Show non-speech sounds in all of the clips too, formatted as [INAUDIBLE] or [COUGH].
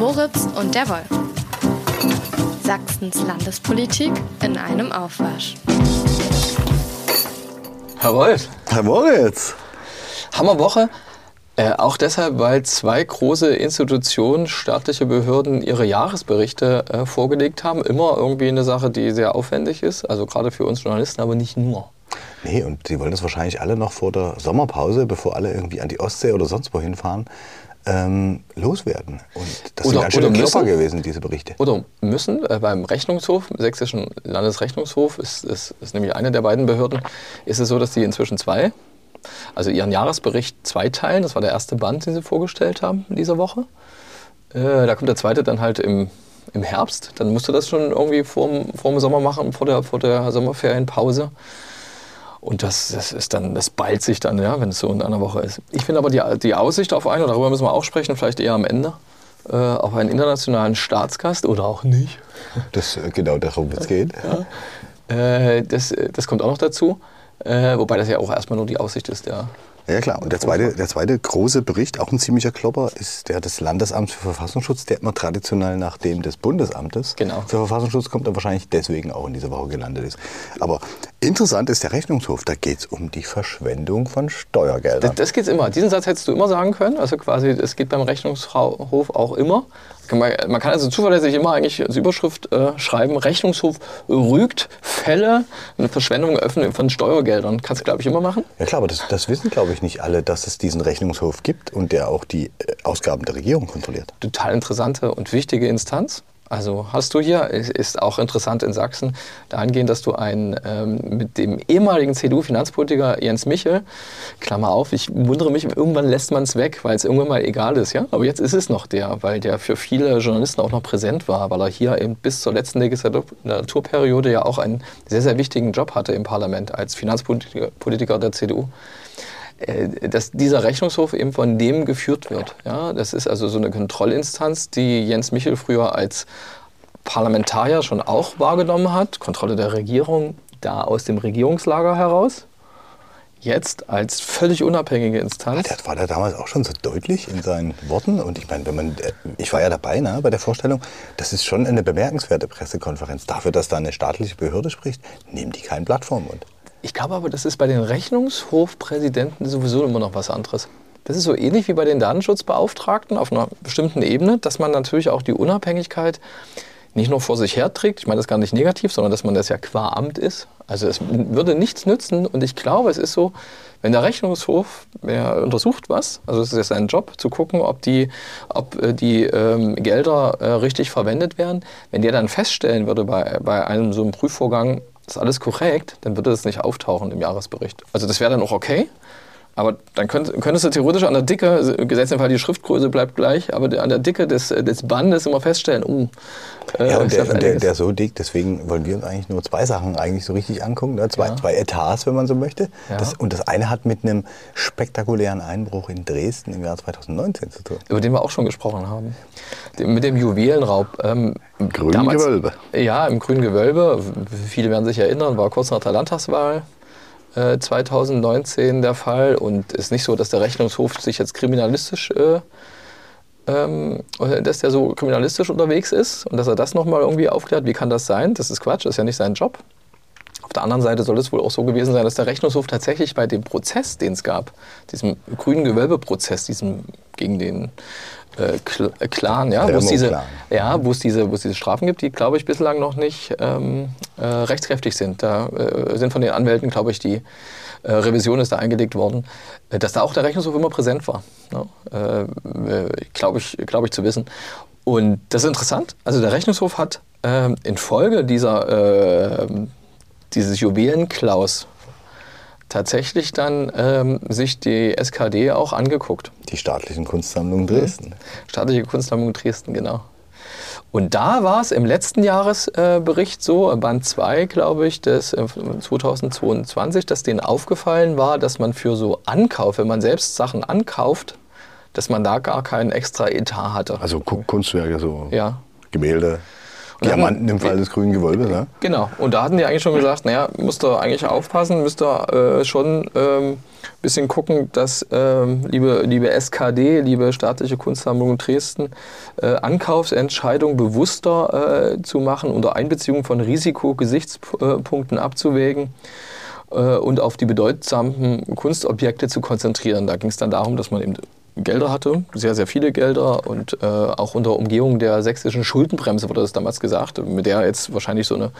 Moritz und der Wolf. Sachsens Landespolitik in einem Aufwasch. Herr Wolf. Herr Moritz. Hammerwoche. Äh, auch deshalb, weil zwei große Institutionen, staatliche Behörden ihre Jahresberichte äh, vorgelegt haben. Immer irgendwie eine Sache, die sehr aufwendig ist. Also gerade für uns Journalisten, aber nicht nur. Nee, und sie wollen das wahrscheinlich alle noch vor der Sommerpause, bevor alle irgendwie an die Ostsee oder sonst wo hinfahren, ähm, loswerden. Und das Oder- sind ganz schöne Klopper gewesen, diese Berichte. Oder müssen äh, beim Rechnungshof, Sächsischen Landesrechnungshof, ist, ist, ist nämlich eine der beiden Behörden, ist es so, dass die inzwischen zwei, also ihren Jahresbericht zweiteilen. Das war der erste Band, den sie vorgestellt haben in dieser Woche. Äh, da kommt der zweite dann halt im, im Herbst. Dann musst du das schon irgendwie vorm, vorm Sommer machen, vor der, vor der Sommerferienpause. Und das, das ist dann, das ballt sich dann, ja, wenn es so in einer Woche ist. Ich finde aber die, die Aussicht auf einen, und darüber müssen wir auch sprechen, vielleicht eher am Ende, äh, auf einen internationalen Staatsgast oder auch nicht. Das, äh, genau darum es geht. [LAUGHS] Äh, das, das kommt auch noch dazu. Äh, wobei das ja auch erstmal nur die Aussicht ist, ja. Ja klar, und der zweite, der zweite große Bericht, auch ein ziemlicher Klopper, ist der des Landesamts für Verfassungsschutz, der immer traditionell nach dem des Bundesamtes Genau. für Verfassungsschutz kommt und wahrscheinlich deswegen auch in dieser Woche gelandet ist. Aber interessant ist der Rechnungshof, da geht es um die Verschwendung von Steuergeldern. Das, das geht's immer. Diesen Satz hättest du immer sagen können. Also quasi, es geht beim Rechnungshof auch immer. Man, man kann also zuverlässig immer eigentlich als Überschrift äh, schreiben, Rechnungshof rügt Fälle, eine Verschwendung öffnen von Steuergeldern. Kannst du, glaube ich, immer machen. Ja klar, aber das, das wissen, glaube ich, nicht alle, dass es diesen Rechnungshof gibt und der auch die äh, Ausgaben der Regierung kontrolliert. total interessante und wichtige Instanz. Also hast du hier, ist- auch interessant in Sachsen, dahingehend, dass du einen ähm, mit dem ehemaligen CDU-Finanzpolitiker Jens Michel, Klammer auf, ich wundere mich, irgendwann lässt man es weg, weil es irgendwann mal egal ist, ja. Aber jetzt ist es noch der, weil der für viele Journalisten auch noch präsent war, weil er hier eben bis zur letzten Legislaturperiode ja auch einen sehr, sehr wichtigen Job hatte im Parlament als Finanzpolitiker Politiker der CDU dass dieser Rechnungshof eben von dem geführt wird. Ja, das ist also so eine Kontrollinstanz, die Jens Michel früher als Parlamentarier schon auch wahrgenommen hat. Kontrolle der Regierung da aus dem Regierungslager heraus. Jetzt als völlig unabhängige Instanz. Der war da damals auch schon so deutlich in seinen Worten. Und ich meine, wenn man, äh, ich war ja dabei ne, bei der Vorstellung, das ist schon eine bemerkenswerte Pressekonferenz. Dafür, dass da eine staatliche Behörde spricht, nehmen die kein Blatt vorm Mund. Ich glaube aber, das ist bei den Rechnungshofpräsidenten sowieso immer noch was anderes. Das ist so ähnlich wie bei den Datenschutzbeauftragten auf einer bestimmten Ebene, dass man natürlich auch die Unabhängigkeit nicht nur vor sich herträgt, ich meine das gar nicht negativ, sondern dass man das ja qua Amt ist. Also es würde nichts nützen und ich glaube, es ist so, wenn der Rechnungshof er untersucht was, also es ist sein Job zu gucken, ob die, ob äh, die ähm, Gelder äh, richtig verwendet werden, wenn der dann feststellen würde bei, bei einem so einem Prüfvorgang, ist alles korrekt, dann würde das nicht auftauchen im Jahresbericht. Also das wäre dann auch okay. Aber dann könnt, könntest du theoretisch an der Dicke, also gesetzt im Fall die Schriftgröße bleibt gleich, aber an der Dicke des, des Bandes immer feststellen, uh, äh, Ja, und ist der, der, der so dick, deswegen wollen wir uns eigentlich nur zwei Sachen eigentlich so richtig angucken. Ne? Zwei, Ja. zwei Etats, wenn man so möchte. Ja. Das, und das eine hat mit einem spektakulären Einbruch in Dresden im Jahr 2019 zu tun. über den wir auch schon gesprochen haben. Mit dem Juwelenraub. Ähm, Grünen damals- Gewölbe. Ja, im grünen Gewölbe. Viele werden sich erinnern, war kurz nach der Landtagswahl äh, 2019 der Fall. Und ist nicht so, dass der Rechnungshof sich jetzt kriminalistisch, äh, ähm, dass der so kriminalistisch unterwegs ist und dass er das nochmal irgendwie aufklärt. Wie kann das sein? Das ist Quatsch, das ist ja nicht sein Job. Auf der anderen Seite soll es wohl auch so gewesen sein, dass der Rechnungshof tatsächlich bei dem Prozess, den es gab, diesem grünen Gewölbeprozess, diesem gegen den äh, äh, Clan, ja, wo es diese, ja, diese, diese Strafen gibt, die, glaube ich, bislang noch nicht ähm, äh, rechtskräftig sind. Da äh, sind von den Anwälten, glaube ich, die äh, Revision ist da eingelegt worden, äh, dass da auch der Rechnungshof immer präsent war. Ne? Glaube ich, glaube ich zu wissen. Und das ist interessant. Also der Rechnungshof hat ähm, infolge dieser, äh, dieses Juwelenklaus tatsächlich dann ähm, sich die SKD auch angeguckt. Die staatlichen Kunstsammlungen Dresden. Staatliche Kunstsammlung Dresden, genau. Und da war es im letzten Jahresbericht so, Band 2, glaube ich, des äh, 2022, dass denen aufgefallen war, dass man für so Ankauf, wenn man selbst Sachen ankauft, dass man da gar keinen extra Etat hatte. Also Ku- Kunstwerke, so Ja. Gemälde. Diamanten im Fall des grünen Gewölbes, ne? Genau. Und da hatten die eigentlich schon gesagt, naja, müsst ihr eigentlich aufpassen, müsst ihr äh, schon ein ähm, bisschen gucken, dass, ähm, liebe, liebe SKD, liebe staatliche Kunstsammlung Dresden, äh, Ankaufsentscheidungen bewusster äh, zu machen, unter Einbeziehung von Risikogesichtspunkten abzuwägen äh, und auf die bedeutsamen Kunstobjekte zu konzentrieren. Da ging es dann darum, dass man eben Gelder hatte, sehr, sehr viele Gelder und äh, auch unter Umgehung der sächsischen Schuldenbremse wurde das damals gesagt, mit der jetzt wahrscheinlich so eine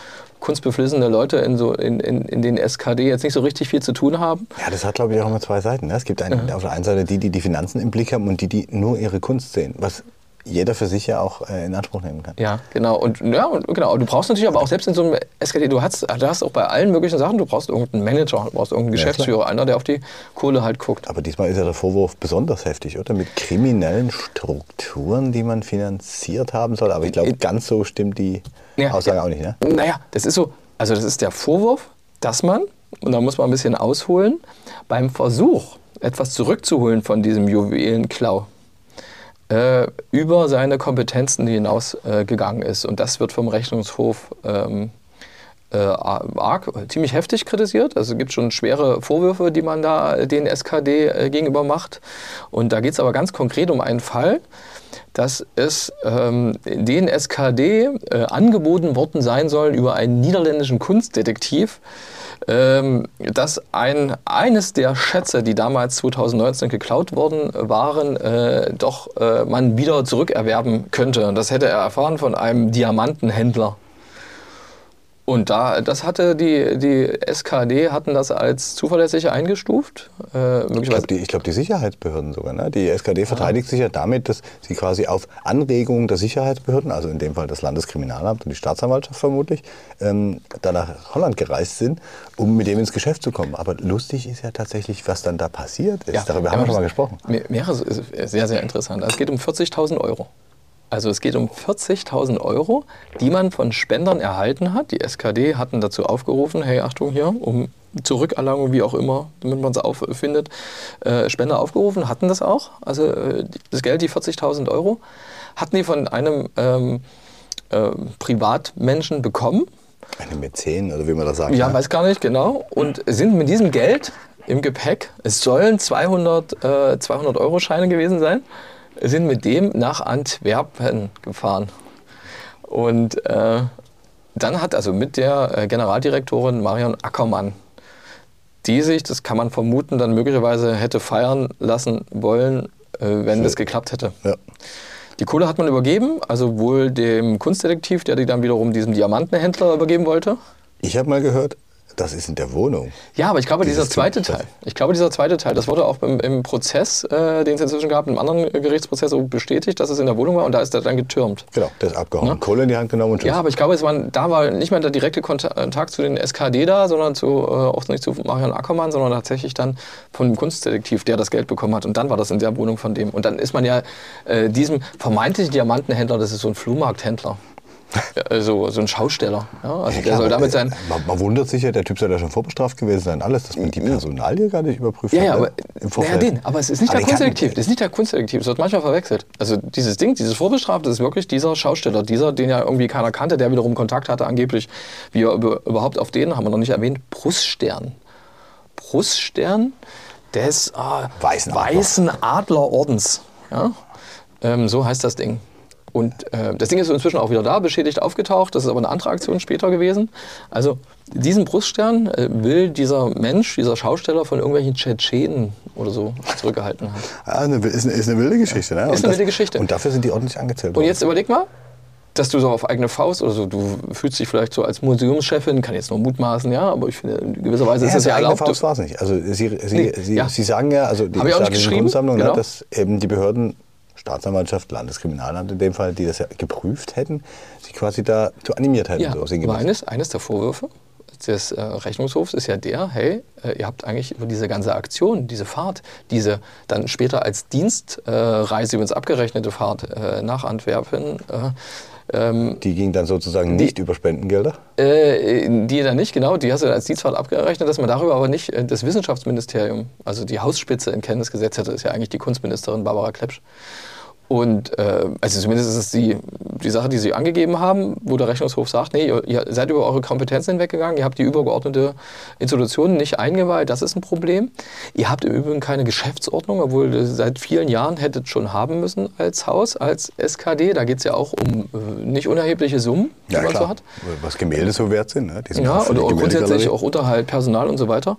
kunstbeflissene Leute in, so, in, in, in den SKD jetzt nicht so richtig viel zu tun haben. Ja, das hat glaube ich auch immer zwei Seiten. Ne? Es gibt einen, ja. auf der einen Seite die, die die Finanzen im Blick haben und die, die nur ihre Kunst sehen, was jeder für sich ja auch äh, in Anspruch nehmen kann. Ja, genau. Und ja, und, genau. Du brauchst natürlich aber auch selbst in so einem SKD, du hast, du hast auch bei allen möglichen Sachen, du brauchst irgendeinen Manager, du brauchst irgendeinen Geschäftsführer, ja, einer, der auf die Kohle halt guckt. Aber diesmal ist ja der Vorwurf besonders heftig, oder? Mit kriminellen Strukturen, die man finanziert haben soll. Aber ich glaube, ganz so stimmt die ja, Aussage ja. auch nicht, ne? Naja, das ist so, also das ist der Vorwurf, dass man, und da muss man ein bisschen ausholen, beim Versuch, etwas zurückzuholen von diesem Juwelenklau, äh, über seine Kompetenzen hinausgegangen äh, ist. Und das wird vom Rechnungshof ähm, äh, arg, ziemlich heftig kritisiert. Also es gibt schon schwere Vorwürfe, die man da den SKD äh, gegenüber macht. Und da geht es aber ganz konkret um einen Fall, dass es ähm, den SKD äh, angeboten worden sein soll über einen niederländischen Kunstdetektiv, dass ein, eines der Schätze, die damals 2019 geklaut worden waren, äh, doch äh, man wieder zurückerwerben könnte. Das hätte er erfahren von einem Diamantenhändler. Und da, das hatte die, die SKD hatten das als zuverlässig eingestuft. Äh, ich glaube, die, glaub, die, Sicherheitsbehörden sogar. Ne? Die SKD verteidigt ah. sich ja damit, dass sie quasi auf Anregungen der Sicherheitsbehörden, also in dem Fall das Landeskriminalamt und die Staatsanwaltschaft vermutlich, ähm, da nach Holland gereist sind, um mit dem ins Geschäft zu kommen. Aber lustig ist ja tatsächlich, was dann da passiert ist. Ja, Darüber haben wir schon mal gesprochen. Mehrere ist sehr, sehr interessant. Es geht um 40.000 Euro. Also es geht um 40.000 Euro, die man von Spendern erhalten hat. Die SKD hatten dazu aufgerufen, hey Achtung hier, um Zurückerlangung, wie auch immer, damit man es auffindet, äh, Spender aufgerufen, hatten das auch. Also äh, das Geld, die 40.000 Euro, hatten die von einem ähm, äh, Privatmenschen bekommen. Eine Mäzen oder wie man das sagt. Ja, ne? weiß gar nicht genau. Und sind mit diesem Geld im Gepäck, es sollen 200, äh, 200 Euro Scheine gewesen sein, sind mit dem nach Antwerpen gefahren. Und äh, dann hat also mit der äh, Generaldirektorin Marion Ackermann, die sich, das kann man vermuten, dann möglicherweise hätte feiern lassen wollen, äh, wenn das geklappt hätte. Ja. Die Kohle hat man übergeben, also wohl dem Kunstdetektiv, der die dann wiederum diesem Diamantenhändler übergeben wollte. Ich habe mal gehört, das ist in der Wohnung. Ja, aber ich glaube, dieser zweite Teil, ich glaube, dieser zweite Teil, das wurde auch im, im Prozess, äh, den es inzwischen gab, im anderen Gerichtsprozess bestätigt, dass es in der Wohnung war und da ist er dann getürmt. Genau, der ist abgehauen, ja? Kohle in die Hand genommen und tschüss. Ja, aber ich glaube, es war, da war nicht mehr der direkte Kontakt zu den SKD da, sondern zu, äh, auch nicht zu Marion Ackermann, sondern tatsächlich dann von dem Kunstdetektiv, der das Geld bekommen hat. Und dann war das in der Wohnung von dem. Und dann ist man ja äh, diesem vermeintlichen Diamantenhändler, das ist so ein Flohmarkthändler, so, so ein Schausteller. Ja? Also ja, der soll damit sein. Man, man, wundert sich ja, der Typ soll ja schon vorbestraft gewesen sein, alles, dass man die Personalie gar nicht überprüft ja, ja, aber, im Ja, den, aber es ist nicht aber der Kunstdetektiv. Das ist nicht der Kunstdetektiv. Es wird manchmal verwechselt. Also dieses Ding, dieses Vorbestrafte, ist wirklich dieser Schausteller, dieser, den ja irgendwie keiner kannte, der wiederum Kontakt hatte, angeblich, wie er überhaupt auf den, haben wir noch nicht erwähnt, Bruststern. Bruststern des ah, Weißen, Weißen Adlerordens. Ja? Ähm, so heißt das Ding. Und äh, das Ding ist inzwischen auch wieder da, beschädigt aufgetaucht. Das ist aber eine andere Aktion später gewesen. Also diesen Bruststern äh, will dieser Mensch, dieser Schausteller von irgendwelchen Tschetschenen oder so zurückgehalten haben. Ah, eine, ist, eine, ist, eine, wilde Geschichte, ne? Ist und eine wilde Geschichte. Und dafür sind die ordentlich angezählt worden. Und jetzt überleg mal, dass du so auf eigene Faust oder so, du fühlst dich vielleicht so als Museumschefin, kann jetzt nur mutmaßen, ja, aber ich finde, in gewisser Weise ja, ist es ja erlaubt. Faust war es nicht. Also Sie, Sie, nee, Sie, ja. Sie, sagen ja, also die staatliche Kunstsammlung, ne, genau. dass eben die Behörden Staatsanwaltschaft, Landeskriminalamt in dem Fall, die das ja geprüft hätten, sich quasi da zu animiert hätten. Ja, so aber eines, eines der Vorwürfe des äh, Rechnungshofs ist ja der, hey, äh, ihr habt eigentlich über diese ganze Aktion, diese Fahrt, diese dann später als Dienstreise äh, übrigens abgerechnete Fahrt äh, nach Antwerpen, äh, ähm, die ging dann sozusagen nicht die, über Spendengelder? Äh, die dann nicht, genau. Die hast du als Dienstfahrt abgerechnet, dass man darüber aber nicht das Wissenschaftsministerium, also die Hausspitze in Kenntnis gesetzt hätte, ist ja eigentlich die Kunstministerin Barbara Klepsch. Und äh, also zumindest ist es die, die Sache, die Sie angegeben haben, wo der Rechnungshof sagt, nee, ihr, ihr seid über eure Kompetenzen hinweggegangen, ihr habt die übergeordnete Institution nicht eingeweiht, das ist ein Problem. Ihr habt im Übrigen keine Geschäftsordnung, obwohl ihr seit vielen Jahren hättet schon haben müssen als Haus, als SKD. Da geht es ja auch um äh, nicht unerhebliche Summen, die Ja, man klar. so hat. Was Gemälde so wert sind. Ne? Die sind Ja, und auch grundsätzlich auch Unterhalt, Personal und so weiter.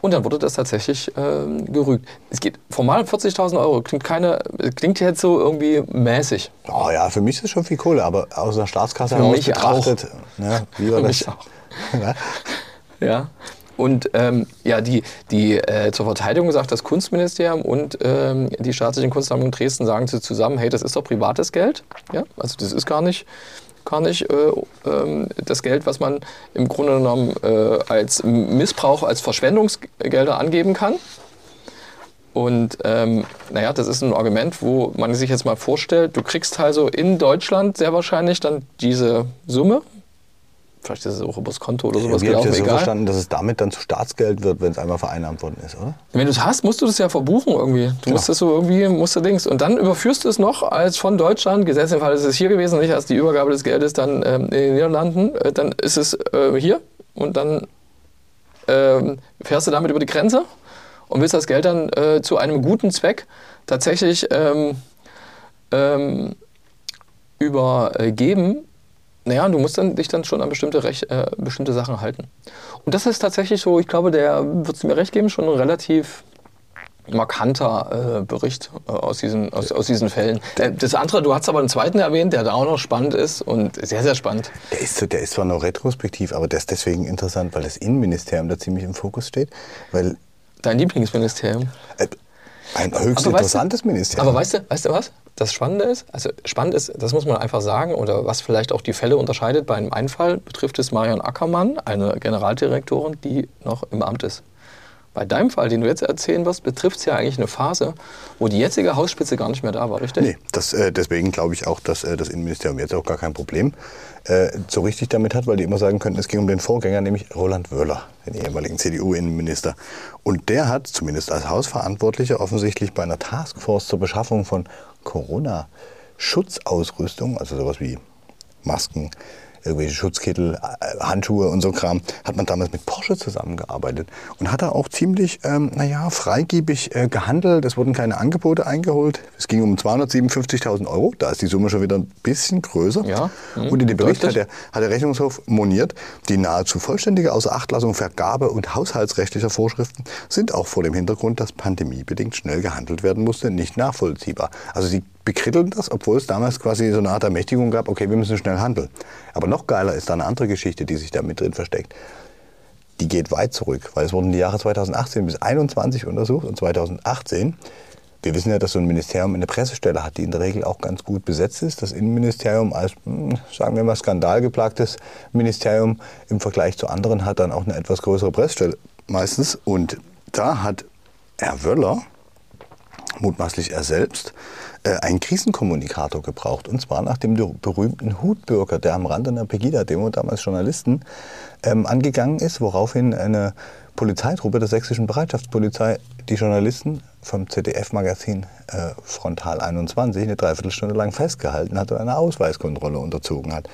Und dann wurde das tatsächlich ähm, gerügt. Es geht formal um 40.000 Euro. Klingt, keine, klingt jetzt so irgendwie mäßig. Oh ja, für mich ist das schon viel Kohle, aber aus der Staatskasse Für heraus mich betrachtet, ne, wie war Für das? mich auch. [LAUGHS] Ja? Ja. Und ähm, ja, die, die äh, zur Verteidigung sagt das Kunstministerium und ähm, die staatlichen Kunstsammlungen Dresden sagen sie zusammen, hey, das ist doch privates Geld. Ja? Also das ist gar nicht, gar nicht äh, ähm, das Geld, was man im Grunde genommen äh, als Missbrauch, als Verschwendungsgelder angeben kann. Und ähm, naja, das ist ein Argument, wo man sich jetzt mal vorstellt, du kriegst also in Deutschland sehr wahrscheinlich dann diese Summe. Vielleicht ist es auch übers Konto oder sowas Irgendwie habe ich das so egal. verstanden, dass es damit dann zu Staatsgeld wird, wenn es einmal vereinnahmt worden ist, oder? Wenn du es hast, musst du das ja verbuchen irgendwie. Du musst das so irgendwie, musst du Dings. Und dann überführst du es noch als von Deutschland, Gesetz im Fall ist es hier gewesen, nicht als die Übergabe des Geldes dann ähm, in den Niederlanden, äh, dann ist es äh, hier und dann ähm, fährst du damit über die Grenze und willst das Geld dann äh, zu einem guten Zweck tatsächlich ähm, ähm, übergeben. Naja, du musst dann, dich dann schon an bestimmte, Rech äh, bestimmte Sachen halten. Und das ist tatsächlich so, ich glaube, der wird mir recht geben, schon ein relativ markanter äh, Bericht äh, aus, diesen, aus, aus diesen Fällen. Äh, das andere, du hast aber einen zweiten erwähnt, der da auch noch spannend ist und sehr, sehr spannend. Der ist, der ist zwar noch retrospektiv, aber der ist deswegen interessant, weil das Innenministerium da ziemlich im Fokus steht. Weil Dein Lieblingsministerium. äh, ein höchst Aber weißt interessantes du, Ministerium. Aber weißt du, weißt du was? Das Spannende ist, also spannend ist, das muss man einfach sagen, oder was vielleicht auch die Fälle unterscheidet, bei einem Einfall betrifft es Marion Ackermann, eine Generaldirektorin, die noch im Amt ist. Bei deinem Fall, den du jetzt erzählen wirst, betrifft es ja eigentlich eine Phase, wo die jetzige Hausspitze gar nicht mehr da war, richtig? Nee, das, äh, deswegen glaube ich auch, dass äh, das Innenministerium jetzt auch gar kein Problem äh, so richtig damit hat, weil die immer sagen könnten, es ging um den Vorgänger, nämlich Roland Wöhler, den ehemaligen CDU-Innenminister. Und der hat zumindest als Hausverantwortlicher offensichtlich bei einer Taskforce zur Beschaffung von Corona-Schutzausrüstung, also sowas wie Masken, irgendwelche Schutzkittel, äh, Handschuhe und so Kram, hat man damals mit Porsche zusammengearbeitet und hat da auch ziemlich, ähm, naja, freigebig äh, gehandelt. Es wurden keine Angebote eingeholt. Es ging um 257.000 Euro. Da ist die Summe schon wieder ein bisschen größer. Ja, mhm, und in dem Bericht hat der, hat der Rechnungshof moniert, die nahezu vollständige Außerachtlassung Vergabe- und haushaltsrechtlicher Vorschriften sind auch vor dem Hintergrund, dass pandemiebedingt schnell gehandelt werden musste, nicht nachvollziehbar. Also sie bekritteln das, obwohl es damals quasi so eine Art Ermächtigung gab, okay, wir müssen schnell handeln. Aber noch geiler ist da eine andere Geschichte, die sich da mit drin versteckt. Die geht weit zurück, weil es wurden die Jahre 2018 bis 2021 untersucht und 2018 wir wissen ja, dass so ein Ministerium eine Pressestelle hat, die in der Regel auch ganz gut besetzt ist. Das Innenministerium als, hm, sagen wir mal, skandalgeplagtes Ministerium im Vergleich zu anderen hat dann auch eine etwas größere Pressestelle meistens. Und da hat Herr Wöller, mutmaßlich er selbst, einen Krisenkommunikator gebraucht. Und zwar nach dem ber- berühmten Hutbürger, der am Rand einer Pegida-Demo damals Journalisten ähm, angegangen ist, woraufhin eine Polizeitruppe der sächsischen Bereitschaftspolizei die Journalisten vom ZDF-Magazin äh, Frontal 21 eine Dreiviertelstunde lang festgehalten hat und einer Ausweiskontrolle unterzogen hat.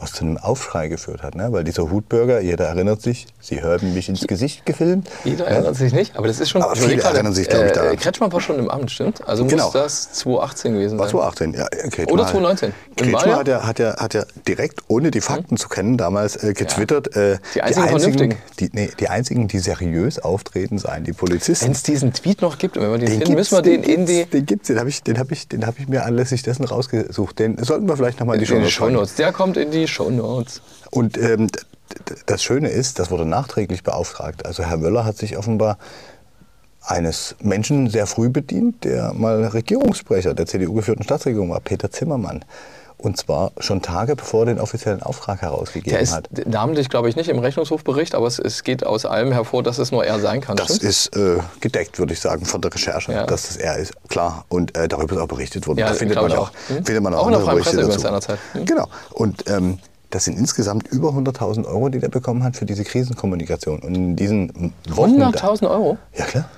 Was zu einem Aufschrei geführt hat, ne? weil dieser Hutbürger, jeder erinnert sich, sie haben mich ins Gesicht gefilmt. Jeder Ja. erinnert sich nicht, aber das ist schon. Aber viele gerade, erinnern sich, glaub ich, daran. Kretschmann war schon im Amt, stimmt? Also Genau. muss das 2018 gewesen War sein. 2018, ja. äh, Kretschmann Oder hat- 2019. Im Kretschmann hat ja, hat, ja, hat ja direkt, ohne die Fakten zu kennen, damals äh, getwittert, äh, Die einzigen Vernünftigen. die, nee, die einzigen, die seriös auftreten, seien die Polizisten. Wenn es diesen Tweet noch gibt und wenn wir den, finden, gibt's, müssen wir den, in die, Den gibt's, den habe ich, den hab ich, den hab ich mir anlässlich dessen rausgesucht. Den sollten wir vielleicht nochmal in die die Show. Shownotes. Der kommt in die Shownotes. Und ähm, d- d- das Schöne ist, das wurde nachträglich beauftragt. Also Herr Wöller hat sich offenbar eines Menschen sehr früh bedient, der mal Regierungssprecher der CDU-geführten Staatsregierung war, Peter Zimmermann. Und zwar schon Tage bevor er den offiziellen Auftrag herausgegeben Der ist hat. namentlich, glaube ich, nicht im Rechnungshofbericht, aber es, es geht aus allem hervor, dass es nur er sein kann. Das stimmt? ist äh, gedeckt, würde ich sagen, von der Recherche, Ja. dass das er ist. Klar. Und äh, darüber ist auch berichtet worden. Ja, da findet man, auch, auch. Hm? findet man auch, Auch in der andere Berichte dazu. seinerzeit. Hm? Genau. Und ähm, das sind insgesamt über 100.000 Euro, die der bekommen hat für diese Krisenkommunikation. Und in diesen Wochen... 100.000 Euro? Ja, klar.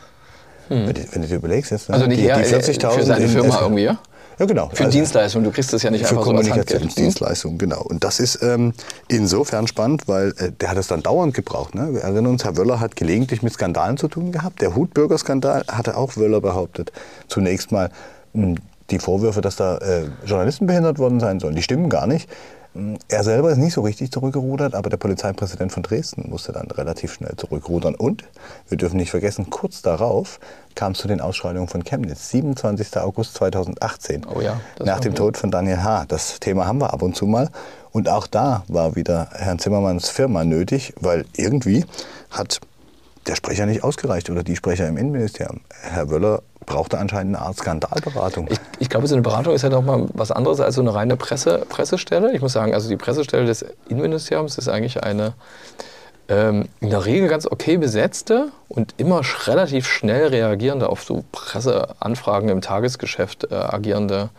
Wenn, du, wenn du dir überlegst, jetzt, ne, Also nicht die, er, die äh, 40.000 für seine in Firma irgendwie, ja? Ja, genau. Für Also- Dienstleistungen, du kriegst das ja nicht für einfach so. Kommunikationsdienstleistungen, genau. Und das ist ähm, insofern spannend, weil äh, der hat es dann dauernd gebraucht. Ne? Wir erinnern uns, Herr Wöller hat gelegentlich mit Skandalen zu tun gehabt. Der Hutbürger-Skandal hatte auch Wöller behauptet. Zunächst mal mh, die Vorwürfe, dass da äh, Journalisten behindert worden sein sollen, die stimmen gar nicht. Mh, Er selber ist nicht so richtig zurückgerudert, aber der Polizeipräsident von Dresden musste dann relativ schnell zurückrudern. Und wir dürfen nicht vergessen, kurz darauf kam es zu den Ausschreitungen von Chemnitz, 27. August 2018. Oh ja, Nach dem gut. Tod von Daniel H. Das Thema haben wir ab und zu mal. Und auch da war wieder Herrn Zimmermanns Firma nötig, weil irgendwie hat der Sprecher nicht ausgereicht oder die Sprecher im Innenministerium. Herr Wöller brauchte anscheinend eine Art Skandalberatung. Ich, ich glaube, so eine Beratung ist ja noch mal was anderes als so eine reine Presse, Pressestelle. Ich muss sagen, also die Pressestelle des Innenministeriums ist eigentlich eine ähm, in der Regel ganz okay besetzte und immer relativ schnell reagierende auf so Presseanfragen im Tagesgeschäft äh, agierende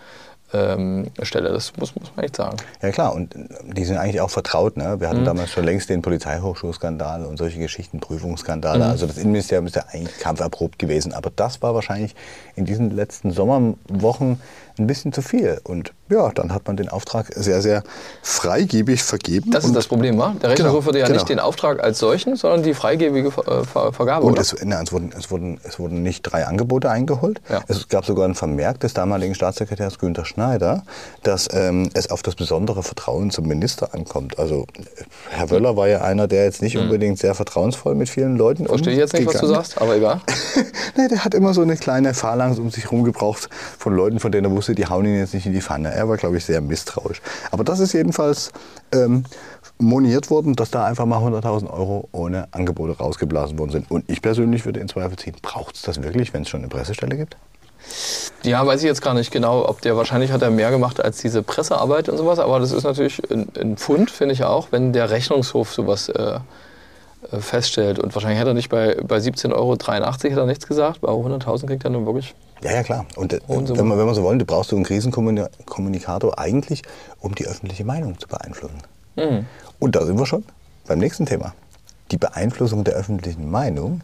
ähm, Stelle. Das muss, muss man echt sagen. Ja klar, und die sind eigentlich auch vertraut. Ne? Wir Mhm. hatten damals schon längst den Polizeihochschulskandal und solche Geschichten, Mhm. Prüfungsskandale. Also das Innenministerium ist ja eigentlich kampferprobt gewesen. Aber das war wahrscheinlich in diesen letzten Sommerwochen ein bisschen zu viel. Und ja, dann hat man den Auftrag sehr, sehr freigebig vergeben. Das ist das Problem, wa? Der Rechnungshof Genau, hatte ja genau. nicht den Auftrag als solchen, sondern die freigebige Ver äh, Ver Vergabe. Und es, na, es, wurden, es, wurden, es wurden nicht drei Angebote eingeholt. Ja. Es gab sogar einen Vermerk des damaligen Staatssekretärs Günther Schneider, dass ähm, es auf das besondere Vertrauen zum Minister ankommt. Also äh, Herr Wöller war ja einer, der jetzt nicht unbedingt sehr vertrauensvoll mit vielen Leuten Mhm. Verstehe ich jetzt nicht, was du sagst, aber egal. [LAUGHS] nee, der hat immer so eine kleine Phalanx um sich herum gebraucht von Leuten, von denen er wusste, die hauen ihn jetzt nicht in die Pfanne. Er war, glaube ich, sehr misstrauisch. Aber das ist jedenfalls ähm, moniert worden, dass da einfach mal 100.000 Euro ohne Angebote rausgeblasen worden sind. Und ich persönlich würde in Zweifel ziehen, braucht es das wirklich, wenn es schon eine Pressestelle gibt? Ja, weiß ich jetzt gar nicht genau, ob der wahrscheinlich hat er mehr gemacht als diese Pressearbeit und sowas, aber das ist natürlich ein, ein Pfund, finde ich auch, wenn der Rechnungshof sowas äh, feststellt. Und wahrscheinlich hätte er nicht bei, bei 17,83 Euro hat er nichts gesagt, bei 100.000 kriegt er nun wirklich. Ja, ja, klar. Und, äh, Und so wenn, wir, wenn wir so wollen, du brauchst so einen Krisenkommunikator eigentlich, um die öffentliche Meinung zu beeinflussen. Mhm. Und da sind wir schon beim nächsten Thema. Die Beeinflussung der öffentlichen Meinung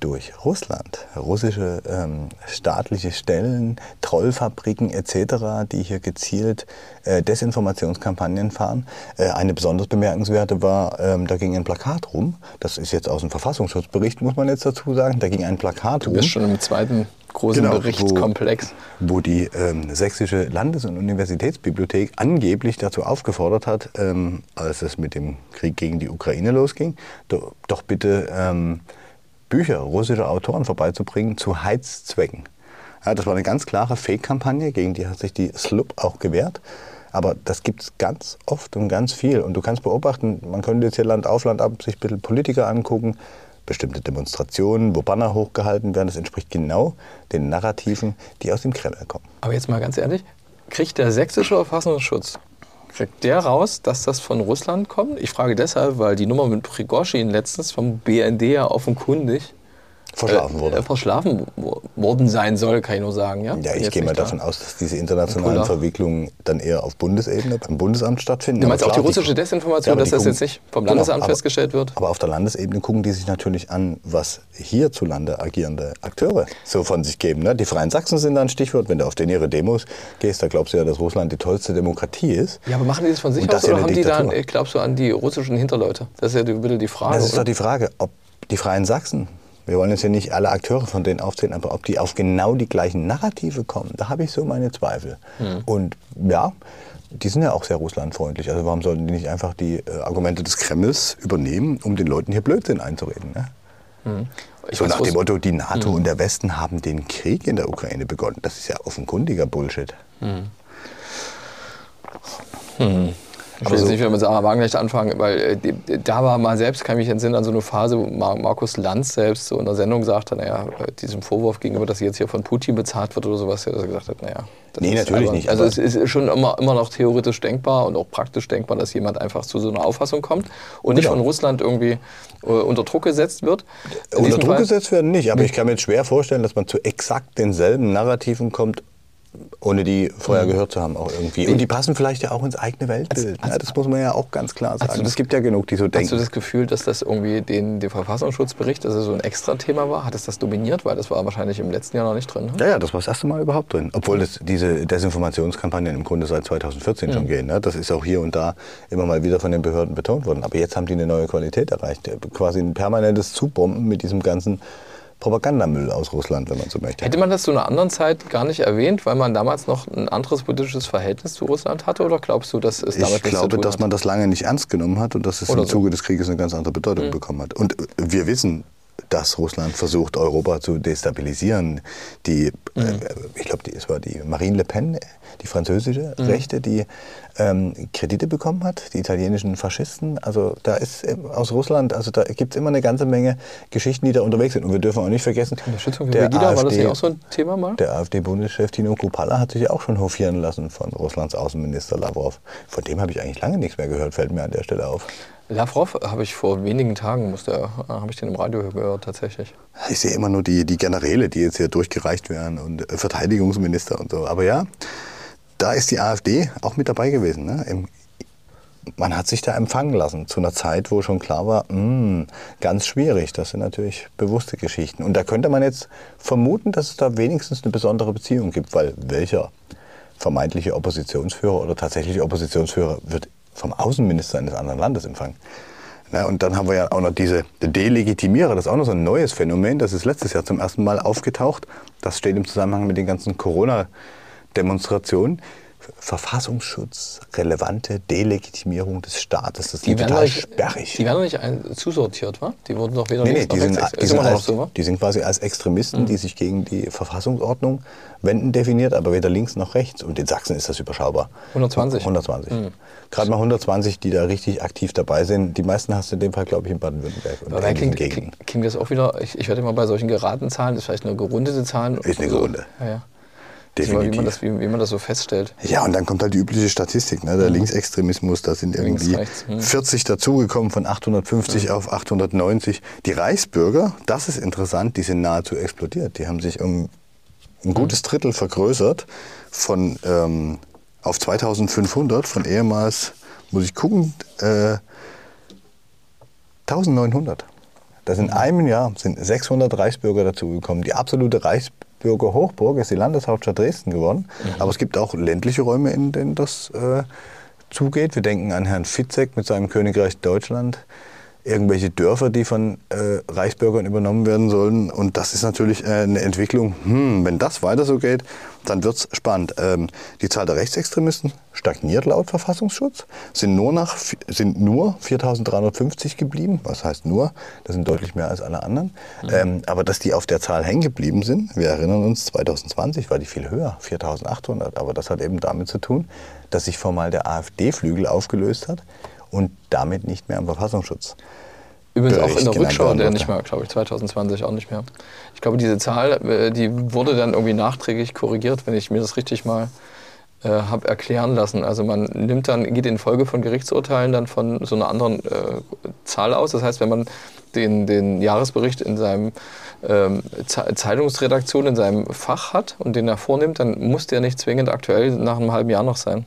durch Russland. Russische ähm, staatliche Stellen, Trollfabriken etc., die hier gezielt äh, Desinformationskampagnen fahren. Äh, eine besonders bemerkenswerte war, ähm, da ging ein Plakat rum. Das ist jetzt aus dem Verfassungsschutzbericht, muss man jetzt dazu sagen. Da ging ein Plakat Du rum bist schon im zweiten großen Genau, wo- Berichtskomplex. wo die ähm, sächsische Landes- und Universitätsbibliothek angeblich dazu aufgefordert hat, ähm, als es mit dem Krieg gegen die Ukraine losging, do, doch bitte ähm, Bücher russischer Autoren vorbeizubringen zu Heizzwecken. Ja, das war eine ganz klare Fake-Kampagne, gegen die hat sich die SLUB auch gewehrt. Aber das gibt es ganz oft und ganz viel. Und du kannst beobachten, man könnte jetzt hier Land auf Land ab sich ein bisschen Politiker angucken, bestimmte Demonstrationen, wo Banner hochgehalten werden. Das entspricht genau den Narrativen, die aus dem Kreml kommen. Aber jetzt mal ganz ehrlich, kriegt der sächsische Verfassungsschutz, kriegt der raus, dass das von Russland kommt? Ich frage deshalb, weil die Nummer mit Prigozhin letztens vom BND ja offenkundig Verschlafen äh, wurde. Äh, verschlafen worden sein soll, kann ich nur sagen. Ja, Ja, ich gehe mal da. davon aus, dass diese internationalen Cooler. Verwicklungen dann eher auf Bundesebene, beim Bundesamt stattfinden. Du meinst Aber auch die klar, russische Desinformation, aber dass die das gucken- jetzt nicht vom Genau, Landesamt aber- festgestellt wird? Aber auf der Landesebene gucken die sich natürlich an, was hierzulande agierende Akteure so von sich geben. Ne? Die Freien Sachsen sind da ein Stichwort. Wenn du auf den ihre Demos gehst, da glaubst du ja, dass Russland die tollste Demokratie ist. Ja, aber machen die das von sich aus ja oder haben die da, Diktatur. glaubst du, an die russischen Hinterleute? Das ist ja die- wieder die Frage. Das ist oder? doch die Frage, ob die Freien Sachsen, wir wollen jetzt ja nicht alle Akteure von denen aufzählen, aber ob die auf genau die gleichen Narrative kommen, da habe ich so meine Zweifel. Hm. Und ja, die sind ja auch sehr russlandfreundlich. Also warum sollten die nicht einfach die äh, Argumente des Kremls übernehmen, um den Leuten hier Blödsinn einzureden? Ne? Hm. Ich so nach dem Motto, die NATO und der Westen haben den Krieg in der Ukraine begonnen. Das ist ja offenkundiger Bullshit. Ich will jetzt nicht mehr mit Sarah Wagenknecht anfangen, weil äh, da war mal selbst, kann ich mich entsinnen, an so eine Phase, wo Mar Markus Lanz selbst so in der Sendung sagte, naja, äh, diesem Vorwurf gegenüber, dass sie jetzt hier von Putin bezahlt wird oder sowas, dass er gesagt hat, naja. das Nee, ist natürlich aber- nicht, Also es ist schon immer, immer noch theoretisch denkbar und auch praktisch denkbar, dass jemand einfach zu so einer Auffassung kommt und nicht Genau. von Russland irgendwie äh, unter Druck gesetzt wird. In Unter Druck Fall- gesetzt werden nicht, aber ich kann mir jetzt schwer vorstellen, dass man zu exakt denselben Narrativen kommt, ohne die vorher gehört zu haben auch irgendwie. Und die passen vielleicht ja auch ins eigene Weltbild. Also- ne? das muss man ja auch ganz klar sagen. das- es gibt ja genug, die so Hast du denken. das Gefühl, dass das irgendwie den, den Verfassungsschutzbericht, dass er so ein Extra-Thema war? Hat es das dominiert? Weil das war wahrscheinlich im letzten Jahr noch nicht drin. Ne? Ja, ja, das war das erste Mal überhaupt drin. Obwohl das, diese Desinformationskampagnen im Grunde seit 2014 schon gehen. Ne? Das ist auch hier und da immer mal wieder von den Behörden betont worden. Aber jetzt haben die eine neue Qualität erreicht. Quasi ein permanentes Zubomben mit diesem ganzen Propagandamüll aus Russland, wenn man so möchte. Hätte man das zu einer anderen Zeit gar nicht erwähnt, weil man damals noch ein anderes politisches Verhältnis zu Russland hatte? Oder glaubst du, dass es damit Ich glaube, dass man das lange nicht ernst genommen hat und dass es Oder im so. Zuge des Krieges eine ganz andere Bedeutung bekommen hat. Und wir wissen, dass Russland versucht, Europa zu destabilisieren. Die, Mhm. äh, ich glaube, es war die Marine Le Pen, die französische Rechte, die ähm, Kredite bekommen hat, die italienischen Faschisten. Also da ist äh, aus Russland, also da gibt es immer eine ganze Menge Geschichten, die da unterwegs sind. Und wir dürfen auch nicht vergessen, Unterstützung für der Pegida, war das AfD nicht auch so ein Thema mal? der AfD-Bundeschef Tino Kupala hat sich ja auch schon hofieren lassen von Russlands Außenminister Lavrov. Von dem habe ich eigentlich lange nichts mehr gehört, fällt mir an der Stelle auf. Lavrov habe ich vor wenigen Tagen, äh, habe ich den im Radio gehört tatsächlich. Ich sehe immer nur die, die Generäle, die jetzt hier durchgereicht werden und äh, Verteidigungsminister und so. Aber ja, da ist die AfD auch mit dabei gewesen. Ne? Man hat sich da empfangen lassen zu einer Zeit, wo schon klar war, mh, ganz schwierig. Das sind natürlich bewusste Geschichten. Und da könnte man jetzt vermuten, dass es da wenigstens eine besondere Beziehung gibt, weil welcher vermeintliche Oppositionsführer oder tatsächliche Oppositionsführer wird vom Außenminister eines anderen Landes empfangen. Na, und dann haben wir ja auch noch diese Delegitimierer, das ist auch noch so ein neues Phänomen, das ist letztes Jahr zum ersten Mal aufgetaucht. Das steht im Zusammenhang mit den ganzen Corona-Demonstrationen. Verfassungsschutz, relevante Delegitimierung des Staates, das ist total nicht, sperrig. die werden nicht ein, zusortiert, wa? Die wurden doch weder Nee, nee, links die noch sind, rechts. die, sind als, so, die sind quasi als Extremisten, die sich gegen die Verfassungsordnung wenden, definiert, aber weder links noch rechts. Und in Sachsen ist das überschaubar. 120. 120. Gerade mal 120, die da richtig aktiv dabei sind. Die meisten hast du in dem Fall, glaube ich, in Baden-Württemberg. und Aber klingt, klingt, klingt das auch wieder, ich, ich werde immer bei solchen geraden Zahlen, das ist vielleicht eine gerundete Zahlen. Ist eine so- gerunde. Ja, ja. Wie man, Definitiv. das, wie, wie man das so feststellt. Ja, und dann kommt halt die übliche Statistik, ne? der Linksextremismus, da sind irgendwie Mhm. Links, rechts, hm. 40 dazugekommen von 850 auf 890. Die Reichsbürger, das ist interessant, die sind nahezu explodiert. Die haben sich um ein gutes Mhm. Drittel vergrößert von, ähm, auf 2500 von ehemals, muss ich gucken, äh, 1900. Das in einem Jahr sind 600 Reichsbürger dazugekommen. Die absolute Reichsbürger-Hochburg ist die Landeshauptstadt Dresden geworden. Aber es gibt auch ländliche Räume, in denen das äh, zugeht. Wir denken an Herrn Fitzek mit seinem Königreich Deutschland. Irgendwelche Dörfer, die von äh, Reichsbürgern übernommen werden sollen. Und das ist natürlich äh, eine Entwicklung, hm, wenn das weiter so geht, dann wird es spannend. Ähm, die Zahl der Rechtsextremisten stagniert laut Verfassungsschutz, sind nur, nach, sind nur 4.350 geblieben. Was heißt nur? Das sind deutlich mehr als alle anderen. Ähm, aber dass die auf der Zahl hängen geblieben sind, wir erinnern uns, 2020 war die viel höher, 4.800. Aber das hat eben damit zu tun, dass sich formal der AfD-Flügel aufgelöst hat und damit nicht mehr am Verfassungsschutz. Übrigens auch in der Rückschau, der nicht mehr, glaube ich, 2020 auch nicht mehr. Ich glaube, diese Zahl, äh, die wurde dann irgendwie nachträglich korrigiert, wenn ich mir das richtig mal äh, habe erklären lassen. Also man nimmt dann, geht in Folge von Gerichtsurteilen dann von so einer anderen äh, Zahl aus. Das heißt, wenn man den, den Jahresbericht in seinem ähm, Ze- Zeitungsredaktion in seinem Fach hat und den er vornimmt, dann muss der nicht zwingend aktuell nach einem halben Jahr noch sein.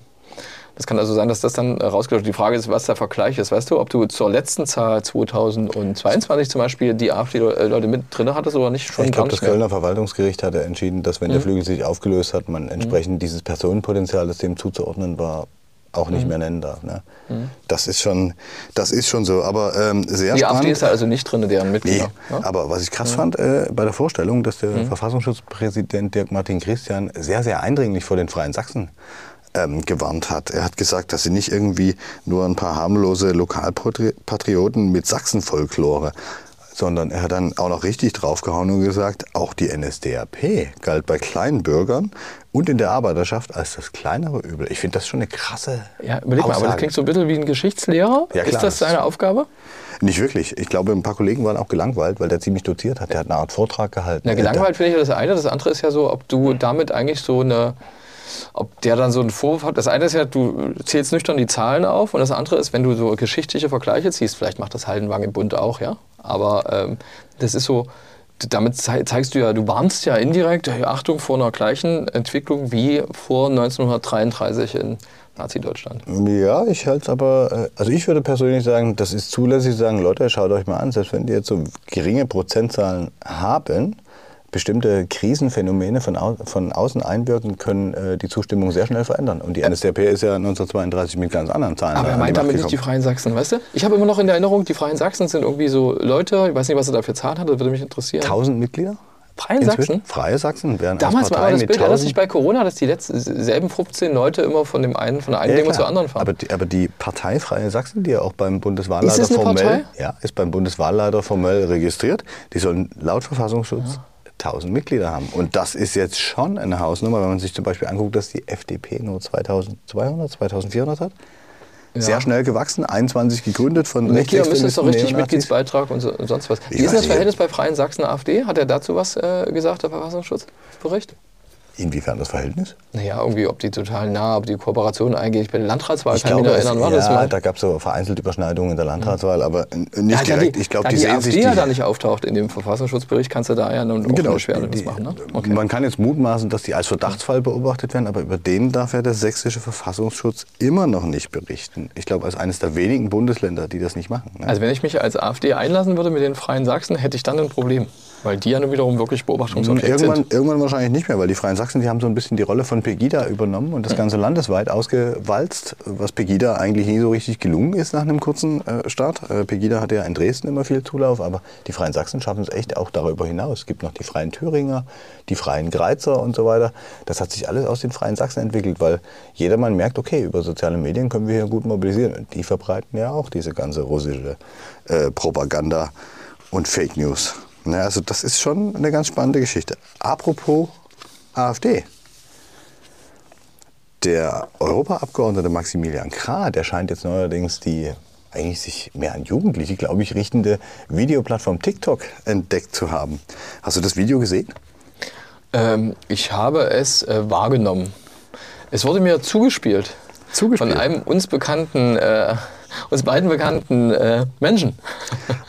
Das kann also sein, dass das dann äh, rausgelöscht wird. Die Frage ist, was der Vergleich ist. Weißt du, ob du zur letzten Zahl 2022 zum Beispiel die AfD-Leute mit drin hattest oder nicht? Schon ich glaube, das. Kölner Verwaltungsgericht hatte entschieden, dass wenn der Flügel sich aufgelöst hat, man entsprechend dieses Personenpotenzial, das dem zuzuordnen war, auch nicht mehr nennen darf. Ne? Das, ist schon, das ist schon so. Aber ähm, sehr Die spannend. AfD ist da also nicht drin, deren Nee, Mitglieder. Ja? aber was ich krass fand äh, bei der Vorstellung, dass der Verfassungsschutzpräsident Dirk Martin Christian sehr, sehr eindringlich vor den Freien Sachsen ähm, gewarnt hat. Er hat gesagt, das sind nicht irgendwie nur ein paar harmlose Lokalpatrioten mit Sachsenfolklore, sondern er hat dann auch noch richtig draufgehauen und gesagt, auch die NSDAP galt bei kleinen Bürgern und in der Arbeiterschaft als das kleinere Übel. Ich finde das schon eine krasse ja, überleg mal, aber das Aussage. klingt so ein bisschen wie ein Geschichtslehrer. Ja, ist klar, das das- seine Aufgabe? Nicht wirklich. Ich glaube, ein paar Kollegen waren auch gelangweilt, weil der ziemlich doziert hat. Der hat eine Art Vortrag gehalten. Na, gelangweilt finde ich ja das eine. Das andere ist ja so, ob du damit eigentlich so eine, ob der dann so einen Vorwurf hat. Das eine ist ja, du zählst nüchtern die Zahlen auf und das andere ist, wenn du so geschichtliche Vergleiche ziehst, vielleicht macht das Haldenwang im Bund auch, ja. Aber ähm, das ist so, damit zeigst du ja, du warnst ja indirekt, hey, Achtung vor einer gleichen Entwicklung wie vor 1933 in Nazi-Deutschland. Ja, ich halte es aber, äh, also ich würde persönlich sagen, das ist zulässig zu sagen, Leute, schaut euch mal an, selbst wenn die jetzt so geringe Prozentzahlen haben, bestimmte Krisenphänomene von, au von außen einwirken, können äh, die Zustimmung sehr schnell verändern. Und die NSDAP ist ja 1932 mit ganz anderen Zahlen. Aber er meint damit nicht die Freien Sachsen, weißt du? Ich habe immer noch in Erinnerung, die Freien Sachsen sind irgendwie so Leute, ich weiß nicht, was er da für Zahlen hat, das würde mich interessieren. 1000 Mitglieder? Freien Sachsen? Freie Sachsen wären Damals war das Bild, dass sich bei Corona, dass die letzten, selben 15 Leute immer von, dem einen, von der einen ja, Demo zur anderen fahren. Aber die, aber die Partei Freie Sachsen, die ja auch beim Bundeswahlleiter formell, ja, ist beim Bundeswahlleiter formell registriert, die sollen laut Verfassungsschutz ja 1000 Mitglieder haben. Und das ist jetzt schon eine Hausnummer, wenn man sich zum Beispiel anguckt, dass die FDP nur 2200, 2400 hat. Ja. Sehr schnell gewachsen, 21 gegründet von Mitglieder müssen es doch richtig Mitgliedsbeitrag und, so, und sonst was. Wie ist das Verhältnis bei Freien Sachsen AfD? Hat er dazu was äh, gesagt, der Verfassungsschutzbericht? Inwiefern das Verhältnis? Naja, irgendwie, ob die total nah, ob die Kooperation eigentlich bei der Landratswahl, ich kann glaube, mich erinnern, war ja, das mal? da gab es so vereinzelt Überschneidungen in der Landratswahl, aber nicht ja, direkt. Die, ich glaube, die, die sehen AfD sich... Die da nicht auftaucht in dem Verfassungsschutzbericht, kannst du da ja nun genau, auch schwer die, machen, ne? Okay. Man kann jetzt mutmaßen, dass die als Verdachtsfall beobachtet werden, aber über den darf ja der sächsische Verfassungsschutz immer noch nicht berichten. Ich glaube, als eines der wenigen Bundesländer, die das nicht machen. Ne? Also wenn ich mich als AfD einlassen würde mit den Freien Sachsen, hätte ich dann ein Problem. Weil die ja nun wiederum wirklich Beobachtungsobjekt irgendwann, sind. Irgendwann wahrscheinlich nicht mehr, weil die Freien Sachsen, die haben so ein bisschen die Rolle von Pegida übernommen und das Ganze landesweit ausgewalzt, was Pegida eigentlich nie so richtig gelungen ist nach einem kurzen äh, Start. Äh, Pegida hatte ja in Dresden immer viel Zulauf, aber die Freien Sachsen schaffen es echt auch darüber hinaus. Es gibt noch die Freien Thüringer, die Freien Greizer und so weiter. Das hat sich alles aus den Freien Sachsen entwickelt, weil jedermann merkt, okay, über soziale Medien können wir hier gut mobilisieren. Und die verbreiten ja auch diese ganze russische äh, Propaganda und Fake News. Ja, also das ist schon eine ganz spannende Geschichte. Apropos AfD. Der Europaabgeordnete Maximilian Krah, der scheint jetzt neuerdings die eigentlich sich mehr an Jugendliche, glaube ich, richtende Videoplattform TikTok entdeckt zu haben. Hast du das Video gesehen? Ähm, ich habe es äh, wahrgenommen. Es wurde mir zugespielt. Zugespielt? Von einem uns bekannten äh, uns beiden bekannten äh, Menschen.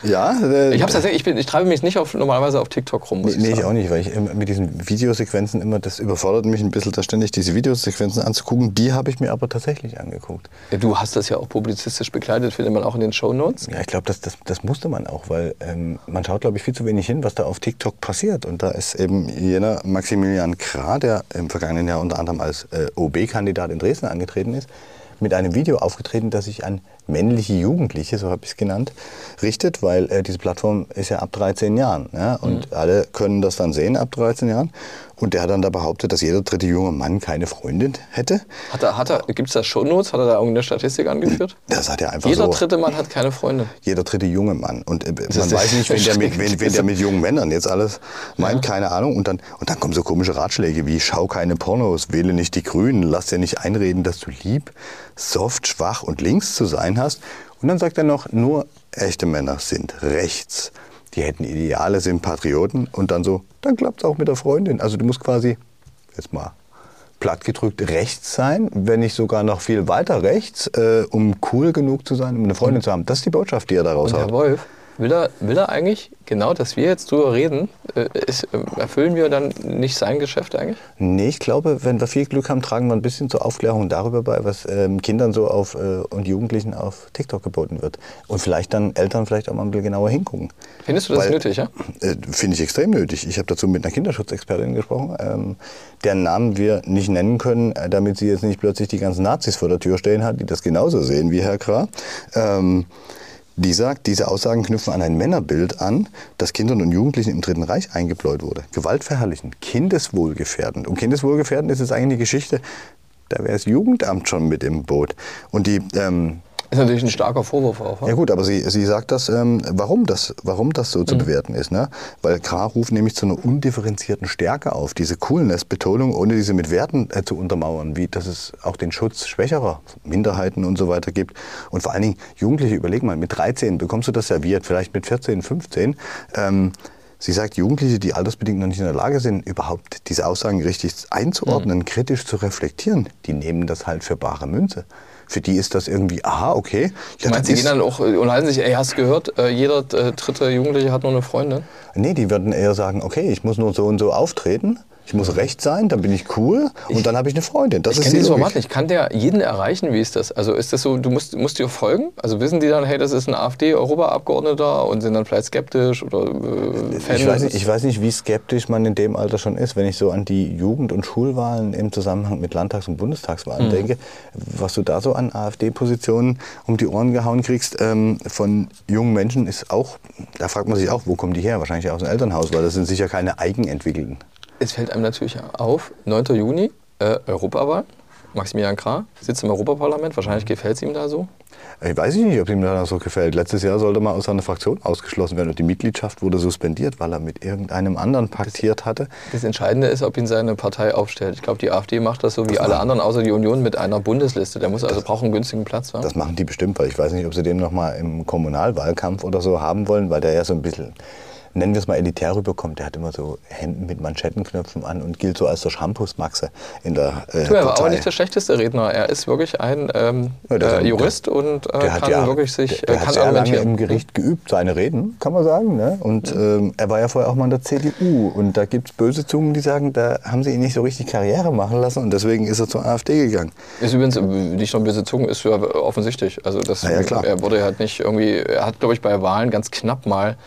Ja. [LAUGHS] Äh, ich, tatsächlich, ich, bin, ich treibe mich nicht auf, normalerweise auf TikTok rum. Muss nee, ich, ich auch nicht, weil ich mit diesen Videosequenzen immer, das überfordert mich ein bisschen, da ständig diese Videosequenzen anzugucken. Die habe ich mir aber tatsächlich angeguckt. Ja, du hast das ja auch publizistisch begleitet, findet man auch in den Shownotes. Ja, ich glaube, das, das, das musste man auch, weil ähm, man schaut, glaube ich, viel zu wenig hin, was da auf TikTok passiert. Und da ist eben jener Maximilian Krah, der im vergangenen Jahr unter anderem als äh, OB-Kandidat in Dresden angetreten ist, mit einem Video aufgetreten, das sich an männliche Jugendliche, so habe ich es genannt, richtet, weil äh, diese Plattform ist ja ab 13 Jahren. Ja? Und mhm. alle können das dann sehen ab 13 Jahren. Und der hat dann da behauptet, dass jeder dritte junge Mann keine Freundin hätte. Hat er, hat er, gibt es da Shownotes? Hat er da irgendeine Statistik angeführt? [LAUGHS] Das hat er einfach Jeder so. dritte Mann hat keine Freundin. Jeder dritte junge Mann. Und äh, man weiß nicht, [LAUGHS] wen der, mit, wen, wen der mit jungen Männern jetzt alles meint, ja. keine Ahnung. Und dann, und dann kommen so komische Ratschläge wie, schau keine Pornos, wähle nicht die Grünen, lass dir nicht einreden, dass du lieb, soft, schwach und links zu sein hast. Und dann sagt er noch, nur echte Männer sind rechts die hätten Ideale, sind Patrioten und dann so, dann klappt es auch mit der Freundin. Also du musst quasi, jetzt mal platt gedrückt, rechts sein, wenn nicht sogar noch viel weiter rechts, äh, um cool genug zu sein, um eine Freundin zu haben. Das ist die Botschaft, die er daraus und hat. Herr Wolf, Will er, will er eigentlich, genau, dass wir jetzt drüber reden, äh, ist, äh, erfüllen wir dann nicht sein Geschäft eigentlich? Nee, ich glaube, wenn wir viel Glück haben, tragen wir ein bisschen zur Aufklärung darüber bei, was ähm, Kindern so auf, äh, und Jugendlichen auf TikTok geboten wird. Und vielleicht dann Eltern vielleicht auch mal ein bisschen genauer hingucken. Findest du das Weil, nötig, ja? Äh, Finde ich extrem nötig. Ich habe dazu mit einer Kinderschutzexpertin gesprochen, ähm, deren Namen wir nicht nennen können, äh, damit sie jetzt nicht plötzlich die ganzen Nazis vor der Tür stehen hat, die das genauso sehen wie Herr Krah. Ähm, die sagt, diese Aussagen knüpfen an ein Männerbild an, das Kindern und Jugendlichen im Dritten Reich eingebläut wurde. Gewaltverherrlichen, kindeswohlgefährdend. Und kindeswohlgefährdend ist jetzt eigentlich eine Geschichte, da wäre das Jugendamt schon mit im Boot. Und die ähm, ist natürlich ein starker Vorwurf auch. Ja gut, aber sie, sie sagt das, ähm, warum das, warum das so mhm. zu bewerten ist. Ne? Weil Krah ruft nämlich zu einer undifferenzierten Stärke auf, diese Coolness-Betonung, ohne diese mit Werten äh, zu untermauern, wie dass es auch den Schutz schwächerer Minderheiten und so weiter gibt. Und vor allen Dingen, Jugendliche, überleg mal, mit 13 bekommst du das serviert, vielleicht mit 14, 15. Ähm, Sie sagt, Jugendliche, die altersbedingt noch nicht in der Lage sind, überhaupt diese Aussagen richtig einzuordnen, mhm. kritisch zu reflektieren, die nehmen das halt für bare Münze. Für die ist das irgendwie, aha, okay. Ja, meinst, die gehen dann auch und halten sich, ey, hast du gehört, äh, jeder äh, dritte Jugendliche hat nur eine Freundin? Nee, die würden eher sagen, okay, ich muss nur so und so auftreten ich muss recht sein, dann bin ich cool und ich, dann habe ich eine Freundin. Das ich ist dieses Format nicht. Kann der jeden erreichen? Wie ist das? Also ist das so, du musst, musst dir folgen? Also wissen die dann, hey, das ist ein AfD-Europaabgeordneter und sind dann vielleicht skeptisch oder äh, Fan? Ich weiß, nicht, ich weiß nicht, wie skeptisch man in dem Alter schon ist. Wenn ich so an die Jugend- und Schulwahlen im Zusammenhang mit Landtags- und Bundestagswahlen mhm. denke, was du da so an AfD-Positionen um die Ohren gehauen kriegst ähm, von jungen Menschen, ist auch, da fragt man sich auch, wo kommen die her? Wahrscheinlich aus dem Elternhaus, weil das sind sicher keine eigenentwickelten es fällt einem natürlich auf, 9. Juni, äh, Europawahl. Maximilian Krah sitzt im Europaparlament. Wahrscheinlich gefällt es ihm da so. Ich weiß nicht, ob ihm da so gefällt. Letztes Jahr sollte mal aus seiner Fraktion ausgeschlossen werden und die Mitgliedschaft wurde suspendiert, weil er mit irgendeinem anderen paktiert hatte. Das Entscheidende ist, ob ihn seine Partei aufstellt. Ich glaube, die AfD macht das so wie das alle anderen außer die Union mit einer Bundesliste. Der muss also braucht einen günstigen Platz. Wa? Das machen die bestimmt, weil ich weiß nicht, ob sie den noch mal im Kommunalwahlkampf oder so haben wollen, weil der ja so ein bisschen nennen wir es mal elitär rüberkommt. Der hat immer so Hemden mit Manschettenknöpfen an und gilt so als der Shampoos-Maxe in der äh, du, Er war aber nicht der schlechteste Redner. Er ist wirklich ein ähm, ja, äh, Jurist der, und äh, kann ja, wirklich sich der, der kann hat lange im Gericht geübt, seine Reden, kann man sagen. Ne? Und mhm. ähm, er war ja vorher auch mal in der CDU. Und da gibt es böse Zungen, die sagen, da haben sie ihn nicht so richtig Karriere machen lassen und deswegen ist er zur AfD gegangen. Ist übrigens äh, nicht nur böse Zungen, ist ja offensichtlich. Also das, ja, er wurde halt nicht irgendwie, er hat glaube ich bei Wahlen ganz knapp mal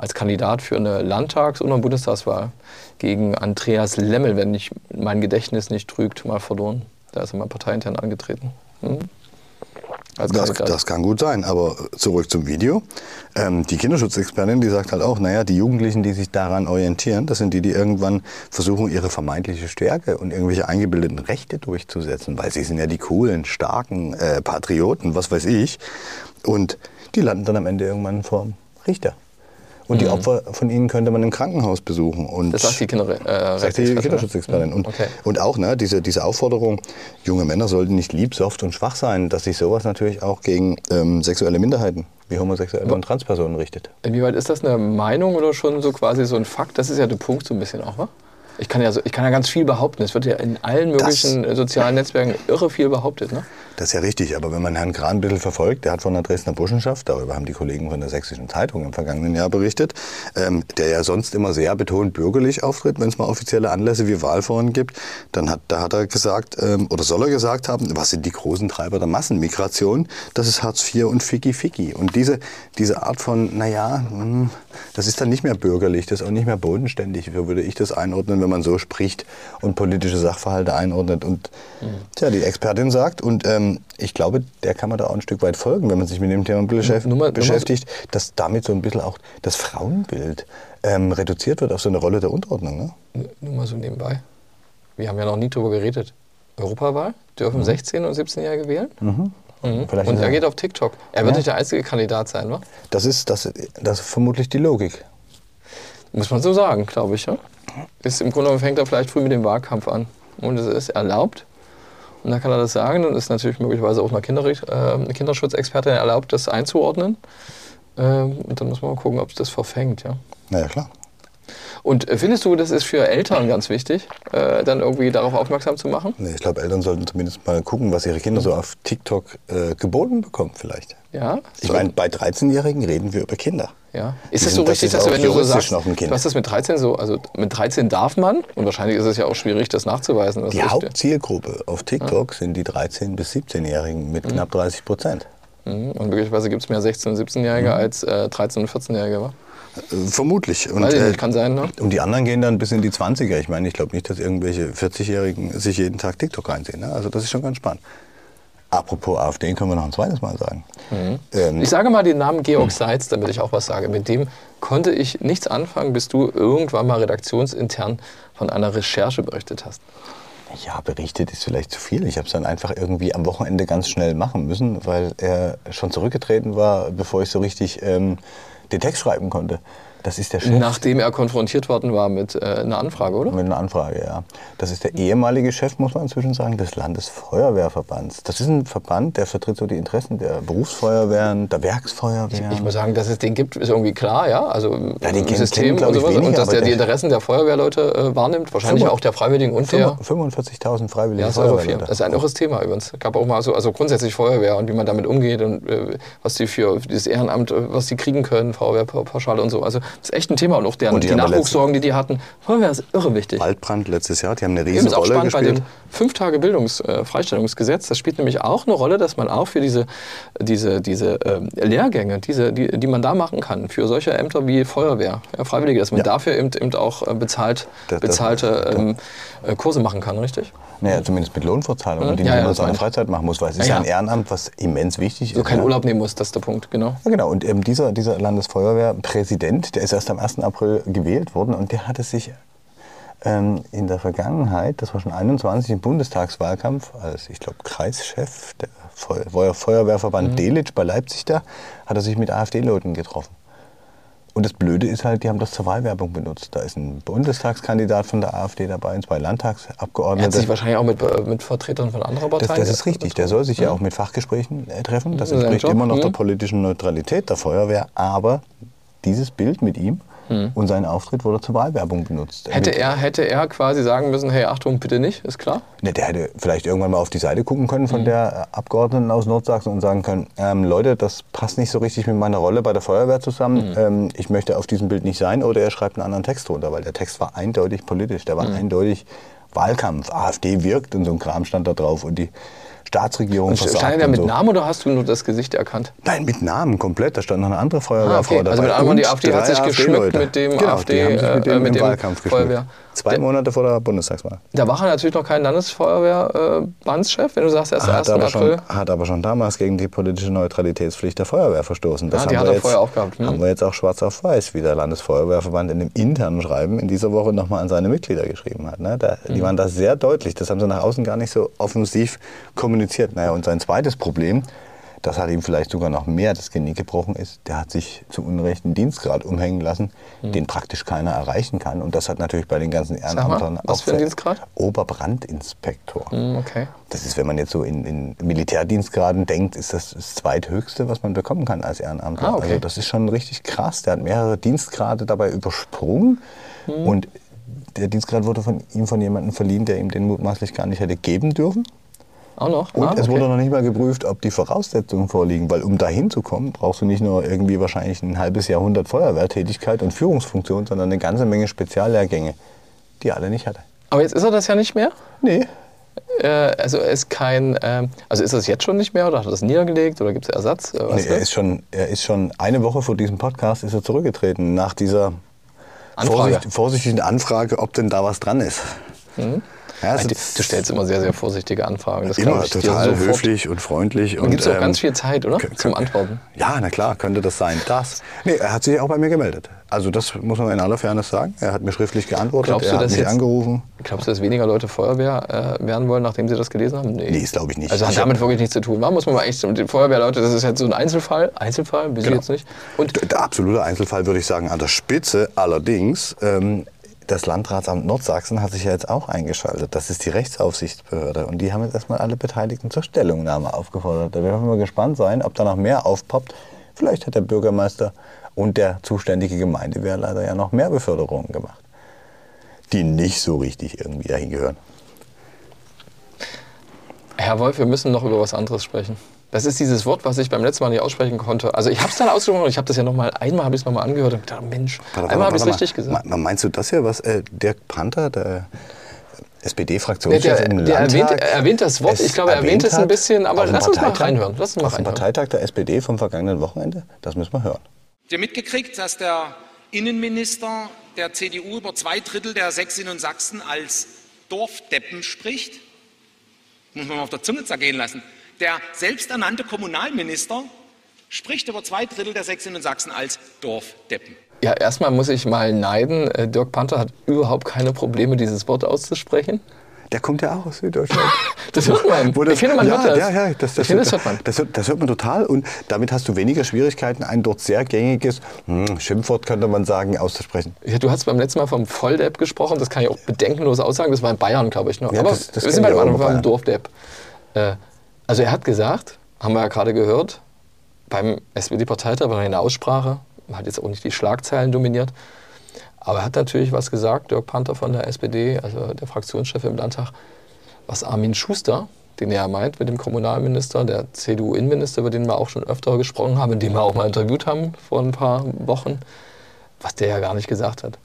als Kandidat für eine Landtags- und eine Bundestagswahl gegen Andreas Lemmel, wenn ich mein Gedächtnis nicht trügt, mal verloren. Da ist er mal parteiintern angetreten. Hm? Das, das, kann gut sein, aber zurück zum Video. Ähm, die Kinderschutzexpertin, die sagt halt auch, naja, die Jugendlichen, die sich daran orientieren, das sind die, die irgendwann versuchen, ihre vermeintliche Stärke und irgendwelche eingebildeten Rechte durchzusetzen, weil sie sind ja die coolen, starken äh, Patrioten, was weiß ich. Und die landen dann am Ende irgendwann vor Richter. Und mhm. die Opfer von ihnen könnte man im Krankenhaus besuchen. Und das sagt die, Kinder, äh, sagt die Kinderschutzexpertin. Und, okay. und auch ne, diese, diese Aufforderung, junge Männer sollten nicht lieb, soft und schwach sein, dass sich sowas natürlich auch gegen ähm, sexuelle Minderheiten wie homosexuelle und Transpersonen richtet. Inwieweit ist das eine Meinung oder schon so quasi so ein Fakt? Das ist ja der Punkt so ein bisschen auch, wa? Ich kann ja, so, ich kann ja ganz viel behaupten. Es wird ja in allen möglichen das, sozialen Netzwerken irre viel behauptet. Ne? Das ist ja richtig, aber wenn man Herrn Kran ein bisschen verfolgt, der hat von der Dresdner Burschenschaft, darüber haben die Kollegen von der Sächsischen Zeitung im vergangenen Jahr berichtet, ähm, der ja sonst immer sehr betont bürgerlich auftritt, wenn es mal offizielle Anlässe wie Wahlforen gibt, dann hat, da hat er gesagt, ähm, oder soll er gesagt haben, was sind die großen Treiber der Massenmigration? Das ist Hartz IV und Ficky Ficky. Und diese, diese Art von, naja, hm, das ist dann nicht mehr bürgerlich, das ist auch nicht mehr bodenständig, so würde ich das einordnen, wenn man so spricht und politische Sachverhalte einordnet. Und mhm. tja, die Expertin sagt, und ähm, ich glaube, der kann man da auch ein Stück weit folgen, wenn man sich mit dem Thema beschäftigt, Nummer, beschäftigt dass damit so ein bisschen auch das Frauenbild ähm, reduziert wird auf so eine Rolle der Unterordnung. Ne? Nur mal so nebenbei. Wir haben ja noch nie darüber geredet. Europawahl? Dürfen mhm. 16- und 17-Jährige wählen? Mhm. Mhm. Und er geht auf TikTok. Er wird nicht der einzige Kandidat sein, wa? Das ist, das, das ist vermutlich die Logik. Muss man so sagen, glaube ich. Ja? Ist Im Grunde genommen fängt er vielleicht früh mit dem Wahlkampf an. Und es ist erlaubt. Und dann kann er das sagen. Dann ist natürlich möglicherweise auch eine, Kinder, äh, eine Kinderschutzexpertin erlaubt, das einzuordnen. Ähm, und dann muss man mal gucken, ob es das verfängt. Ja? Na ja, klar. Und äh, findest du, das ist für Eltern ganz wichtig, äh, dann irgendwie darauf aufmerksam zu machen? Nee, ich glaube, Eltern sollten zumindest mal gucken, was ihre Kinder so auf TikTok äh, geboten bekommen vielleicht. Ja. Ich meine, bei 13-Jährigen reden wir über Kinder. Ja. Ist es so richtig, das dass du, wenn du so sagst, was ist das mit 13 so? Also mit 13 darf man und wahrscheinlich ist es ja auch schwierig, das nachzuweisen. die Hauptzielgruppe auf TikTok ja. sind die 13- bis 17-Jährigen mit mhm. knapp 30 Prozent. Mhm. Und möglicherweise gibt es mehr 16- und 17-Jährige mhm. als äh, 13- und 14-Jährige, wa? Vermutlich. Und, ich nicht, äh, kann sein, ne? Und die anderen gehen dann bis in die 20er. Ich meine, ich glaube nicht, dass irgendwelche 40-Jährigen sich jeden Tag TikTok reinziehen. Ne? Also das ist schon ganz spannend. Apropos AfD, können wir noch ein zweites Mal sagen. Mhm. Ähm, ich sage mal den Namen Georg Seitz, damit ich auch was sage. Mit dem konnte ich nichts anfangen, bis du irgendwann mal redaktionsintern von einer Recherche berichtet hast. Ja, berichtet ist vielleicht zu viel. Ich habe es dann einfach irgendwie am Wochenende ganz schnell machen müssen, weil er schon zurückgetreten war, bevor ich so richtig ähm, den Text schreiben konnte. Das ist der Chef. Nachdem er konfrontiert worden war mit äh, einer Anfrage, oder? Mit einer Anfrage, ja. Das ist der ehemalige Chef, muss man inzwischen sagen, des Landesfeuerwehrverbands. Das ist ein Verband, der vertritt so die Interessen der Berufsfeuerwehren, der Werksfeuerwehren. Ich muss sagen, dass es den gibt, ist irgendwie klar, ja. Also Ja, den System kennen, und ich, sowas. weniger, und dass der die Interessen der Feuerwehrleute äh, wahrnimmt, wahrscheinlich Fünf- auch der Freiwilligen und der. 45.000 Freiwillige Ja, das ist Euro 4. Feuerwehrleute. Das ist ein irres Thema übrigens. Es gab auch mal so, also grundsätzlich Feuerwehr und wie man damit umgeht und äh, was die für dieses Ehrenamt, äh, was die kriegen können, Feuerwehrpauschale und so. Also das ist echt ein Thema und auch deren, Und die die, Nachwuchssorgen, die die hatten. Feuerwehr ist irre wichtig. Waldbrand letztes Jahr, die haben eine auch Riesenrolle spannend bei gespielt. dem fünf Tage Bildungs äh, Freistellungsgesetz. Das spielt nämlich auch eine Rolle, dass man auch für diese, diese, diese ähm, Lehrgänge, diese, die, die man da machen kann, für solche Ämter wie Feuerwehr, ja, Freiwillige, dass man Ja. dafür eben, eben auch äh, bezahlt, bezahlte ähm, äh, Kurse machen kann, richtig? Naja, zumindest mit Lohnfortzahlung, Mhm. die Ja, man ja, in seiner. Freizeit machen muss, weil es ist Ja, ja ein ja. Ehrenamt, was immens wichtig So ist. keinen ja. Urlaub nehmen muss, das ist der Punkt, genau. Ja, genau. Und eben dieser, dieser Landesfeuerwehrpräsident, der ist erst am 1. April gewählt worden und der hatte sich ähm, in der Vergangenheit, das war schon 21 im Bundestagswahlkampf, als ich glaube Kreischef der Feu Feu Feuerwehrverband Delitzsch bei Leipzig da, hat er sich mit AfD-Leuten getroffen. Und das Blöde ist halt, die haben das zur Wahlwerbung benutzt. Da ist ein Bundestagskandidat von der AfD dabei und zwei Er hat Landtagsabgeordnete. sich wahrscheinlich auch mit, äh, mit Vertretern von anderen Das, Parteien. das ist richtig. Der soll sich ja auch mit Fachgesprächen äh, treffen. Das Das entspricht immer noch der mhm. politischen Neutralität der Feuerwehr. Aber dieses Bild mit ihm und sein Auftritt wurde zur Wahlwerbung benutzt. Mhm. Hätte er, hätte er quasi sagen müssen, hey, Achtung, bitte nicht, ist klar? Ne, der hätte vielleicht irgendwann mal auf die Seite gucken können Mhm. von der äh, Abgeordneten aus Nordsachsen und sagen können, ähm, Leute, das passt nicht so richtig mit meiner Rolle bei der Feuerwehr Mhm. zusammen. Ähm, ich möchte auf diesem Bild nicht sein. Oder er schreibt einen anderen Text drunter, weil der Text war eindeutig politisch. Der war Mhm. eindeutig Wahlkampf. AfD wirkt und so ein Kram stand da drauf. Und die Staatsregierung Und stand er mit so. Namen oder hast du nur das Gesicht erkannt? Nein, mit Namen komplett. Da stand noch eine andere Feuerwehrfrau Ah, okay. dabei. Also mit anderen die AfD hat sich geschmückt mit dem genau, AfD, die haben sich mit äh, dem mit im Wahlkampf Feuerwehr. Zwei Der- Monate vor der Bundestagswahl. Da war er natürlich noch kein Landesfeuerwehrlandschef, wenn du sagst, erst Er am hat 1. aber, April. schon, hat aber schon damals gegen die politische Neutralitätspflicht der Feuerwehr verstoßen. Das Ah, die haben hat wir er jetzt, vorher auch gehabt. Hm. haben wir jetzt auch schwarz auf weiß, wie der Landesfeuerwehrverband in dem internen Schreiben in dieser Woche nochmal an seine Mitglieder geschrieben hat. Ne? Da, Hm. Die waren da sehr deutlich. Das haben sie nach außen gar nicht so offensiv kommuniziert. Naja, und sein zweites Problem, das hat ihm vielleicht sogar noch mehr das Genick gebrochen ist, der hat sich zu Unrecht einen Dienstgrad umhängen lassen, den praktisch keiner erreichen kann. Und das hat natürlich bei den ganzen Hm. mal, Ehrenamtern was auch für ein Dienstgrad? Oberbrandinspektor. Hm, okay. Das ist, wenn man jetzt so in, in Militärdienstgraden denkt, ist das das zweithöchste, was man bekommen kann als Ehrenamtler. Ah, okay. Also das ist schon richtig krass. Der hat mehrere Dienstgrade dabei übersprungen Hm. und der Dienstgrad wurde von ihm von jemandem verliehen, der ihm den mutmaßlich gar nicht hätte geben dürfen. Auch noch? Und ah, es okay. wurde noch nicht mal geprüft, ob die Voraussetzungen vorliegen, weil um dahin zu kommen, brauchst du nicht nur irgendwie wahrscheinlich ein halbes Jahrhundert Feuerwehrtätigkeit und Führungsfunktion, sondern eine ganze Menge Speziallehrgänge, die er alle nicht hatte. Aber jetzt ist er das ja nicht mehr? Nee, Äh, also ist kein, ähm, also ist das jetzt schon nicht mehr oder hat er das niedergelegt oder gibt es Ersatz? Äh, Nee, er, ist schon, er ist schon eine Woche vor diesem Podcast ist er zurückgetreten, nach dieser Anfrage. vorsicht, vorsichtigen Anfrage, ob denn da was dran ist. Ja, also du, du stellst immer sehr, sehr vorsichtige Anfragen. Das immer ich total höflich und freundlich. Dann und, gibt es auch ähm, ganz viel Zeit, oder? Zum Antworten. Ja, na klar, könnte das sein. Das. Nee, er hat sich auch bei mir gemeldet. Also das muss man in aller Fairness sagen. Er hat mir schriftlich geantwortet, Glaubst er du, hat mich jetzt- angerufen. Glaubst du, dass weniger Leute Feuerwehr äh, werden wollen, nachdem sie das gelesen haben? Nee, das glaube ich nicht. Also hat Ich damit wirklich nichts zu tun. Da muss man mal echt, und die Feuerwehrleute, das ist jetzt so ein Einzelfall. Einzelfall, wissen Genau. jetzt nicht. Und D- Der absolute Einzelfall würde ich sagen an der Spitze. Allerdings, ähm, das Landratsamt Nordsachsen hat sich ja jetzt auch eingeschaltet. Das ist die Rechtsaufsichtsbehörde. Und die haben jetzt erstmal alle Beteiligten zur Stellungnahme aufgefordert. Da werden wir mal gespannt sein, ob da noch mehr aufpoppt. Vielleicht hat der Bürgermeister und der zuständige Gemeindewehrleiter ja noch mehr Beförderungen gemacht, die nicht so richtig irgendwie dahin gehören. Herr Wolf, wir müssen noch über was anderes sprechen. Das ist dieses Wort, was ich beim letzten Mal nicht aussprechen konnte. Also ich habe es dann ausgesprochen, ich habe das ja noch mal, einmal habe ich es noch mal angehört und gedacht, Mensch, Warte, einmal habe warte, ich es warte richtig gesagt. Me- Meinst du das hier, was äh, Dirk Panther, der SPD-Fraktionschef der, im der Landtag... erwähnt, er erwähnt das Wort, ich glaube, er erwähnt es ein bisschen, aber lass uns mal reinhören. Lass uns mal auf reinhören. Parteitag der SPD vom vergangenen Wochenende, das müssen wir hören. Habt ihr mitgekriegt, dass der Innenminister der CDU über zwei Drittel der Sächsinnen und Sachsen als Dorfdeppen spricht? Muss man mal auf der Zunge zergehen lassen. Der selbsternannte Kommunalminister spricht über zwei Drittel der Sächsinnen und Sachsen als Dorfdeppen. Ja, erstmal muss ich mal neiden. Äh, Dirk Panther hat überhaupt keine Probleme, dieses Wort auszusprechen. Der kommt ja auch aus Süddeutschland. [LAUGHS] Das hört man. Das, ich finde, man ja, hört das. Ja, ja, das, das, finde, das hört man. Das, hört- das hört man total und damit hast du weniger Schwierigkeiten, ein dort sehr gängiges hm, Schimpfwort, könnte man sagen, auszusprechen. Ja, du hast beim letzten Mal vom Volldepp gesprochen, das kann ich auch bedenkenlos aussagen. Das war in Bayern, glaube ich. Noch. Ja, Aber das- das wir sind bei beim Bayern. Dorfdepp. Äh, also er hat gesagt, haben wir ja gerade gehört, beim SPD-Parteitag war eine Aussprache, hat jetzt auch nicht die Schlagzeilen dominiert, aber er hat natürlich was gesagt, Dirk Panther von der SPD, also der Fraktionschef im Landtag, was Armin Schuster, den er meint mit dem Kommunalminister, der CDU-Innenminister, über den wir auch schon öfter gesprochen haben, den wir auch mal interviewt haben vor ein paar Wochen, was der ja gar nicht gesagt hat.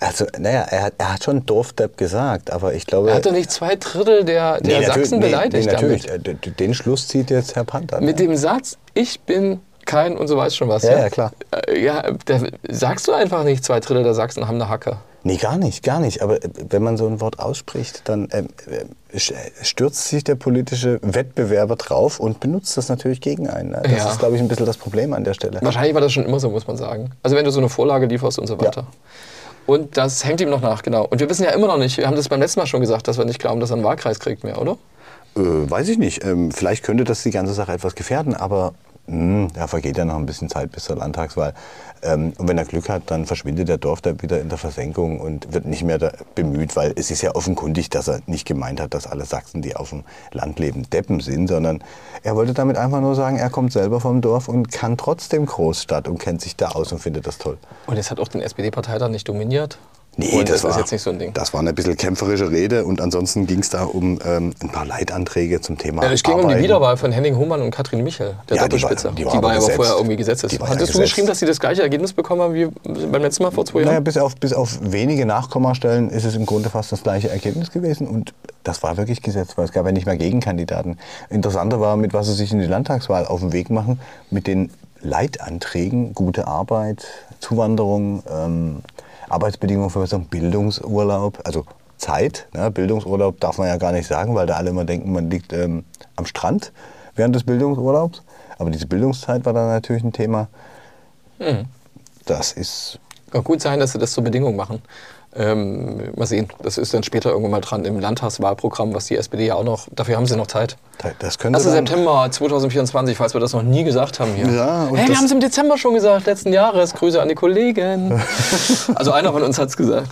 Also, naja, er hat, er hat schon Dorfdepp gesagt, aber ich glaube... Er nicht zwei Drittel der, der Nee, Sachsen beleidigt nee, natürlich. damit. Äh, d- Den Schluss zieht jetzt Herr Panther. Mit ne? dem Satz, ich bin kein und so weiß schon was. Ja, ja, klar. Äh, Ja, da sagst du einfach nicht, zwei Drittel der Sachsen haben eine Hacke. Nee, gar nicht, gar nicht. Aber äh, wenn man so ein Wort ausspricht, dann ähm, äh, stürzt sich der politische Wettbewerber drauf und benutzt das natürlich gegen einen. ne? Das Ja. ist, glaube ich, ein bisschen das Problem an der Stelle. Wahrscheinlich war das schon immer so, muss man sagen. Also wenn du so eine Vorlage lieferst und so weiter. Und das hängt ihm noch nach, genau. Und wir wissen ja immer noch nicht, wir haben das beim letzten Mal schon gesagt, dass wir nicht glauben, dass er einen Wahlkreis kriegt mehr, oder? Äh, weiß ich nicht. Ähm, vielleicht könnte das die ganze Sache etwas gefährden, aber da vergeht ja noch ein bisschen Zeit bis zur Landtagswahl. Ähm, und wenn er Glück hat, dann verschwindet der Dorf da wieder in der Versenkung und wird nicht mehr bemüht, weil es ist ja offenkundig, dass er nicht gemeint hat, dass alle Sachsen, die auf dem Land leben, Deppen sind, sondern er wollte damit einfach nur sagen, er kommt selber vom Dorf und kann trotzdem Großstadt und kennt sich da aus und findet das toll. Und es hat auch den SPD-Parteitag nicht dominiert. Nee, und das, war, ist jetzt nicht so ein Ding. Das war eine bisschen kämpferische Rede und ansonsten ging es da um ähm, ein paar Leitanträge zum Thema Ja, es ging um die Arbeiten. Wiederwahl von Henning Humann und Katrin Michel, der Ja, die war- Doppelspitze. die war aber ja gesetzt. vorher irgendwie gesetzt. Die war ja Hattest du gesetzt. geschrieben, dass sie das gleiche Ergebnis bekommen haben wie beim letzten Mal vor zwei Naja, Jahren? bis auf, bis auf wenige Nachkommastellen ist es im Grunde fast das gleiche Ergebnis gewesen. Und das war wirklich gesetzt, weil es gab ja nicht mehr Gegenkandidaten. Interessanter war, mit was sie sich in die Landtagswahl auf den Weg machen, mit den Leitanträgen, gute Arbeit, Zuwanderung, ähm, Arbeitsbedingungen verbessern, Bildungsurlaub, also Zeit. Ne? Bildungsurlaub darf man ja gar nicht sagen, weil da alle immer denken, man liegt ähm, am Strand während des Bildungsurlaubs. Aber diese Bildungszeit war dann natürlich ein Thema. Das ist Kann gut sein, dass sie das zur Bedingung machen. Ähm, mal sehen, das ist dann später irgendwann mal dran im Landtagswahlprogramm, was die SPD ja auch noch, dafür haben sie noch Zeit. Das könnte 1. dann- September 2024, falls wir das noch nie gesagt haben hier. Ja, hey, wir haben es im Dezember schon gesagt, letzten Jahres. Grüße an die Kollegen. [LAUGHS] also einer von uns hat es gesagt.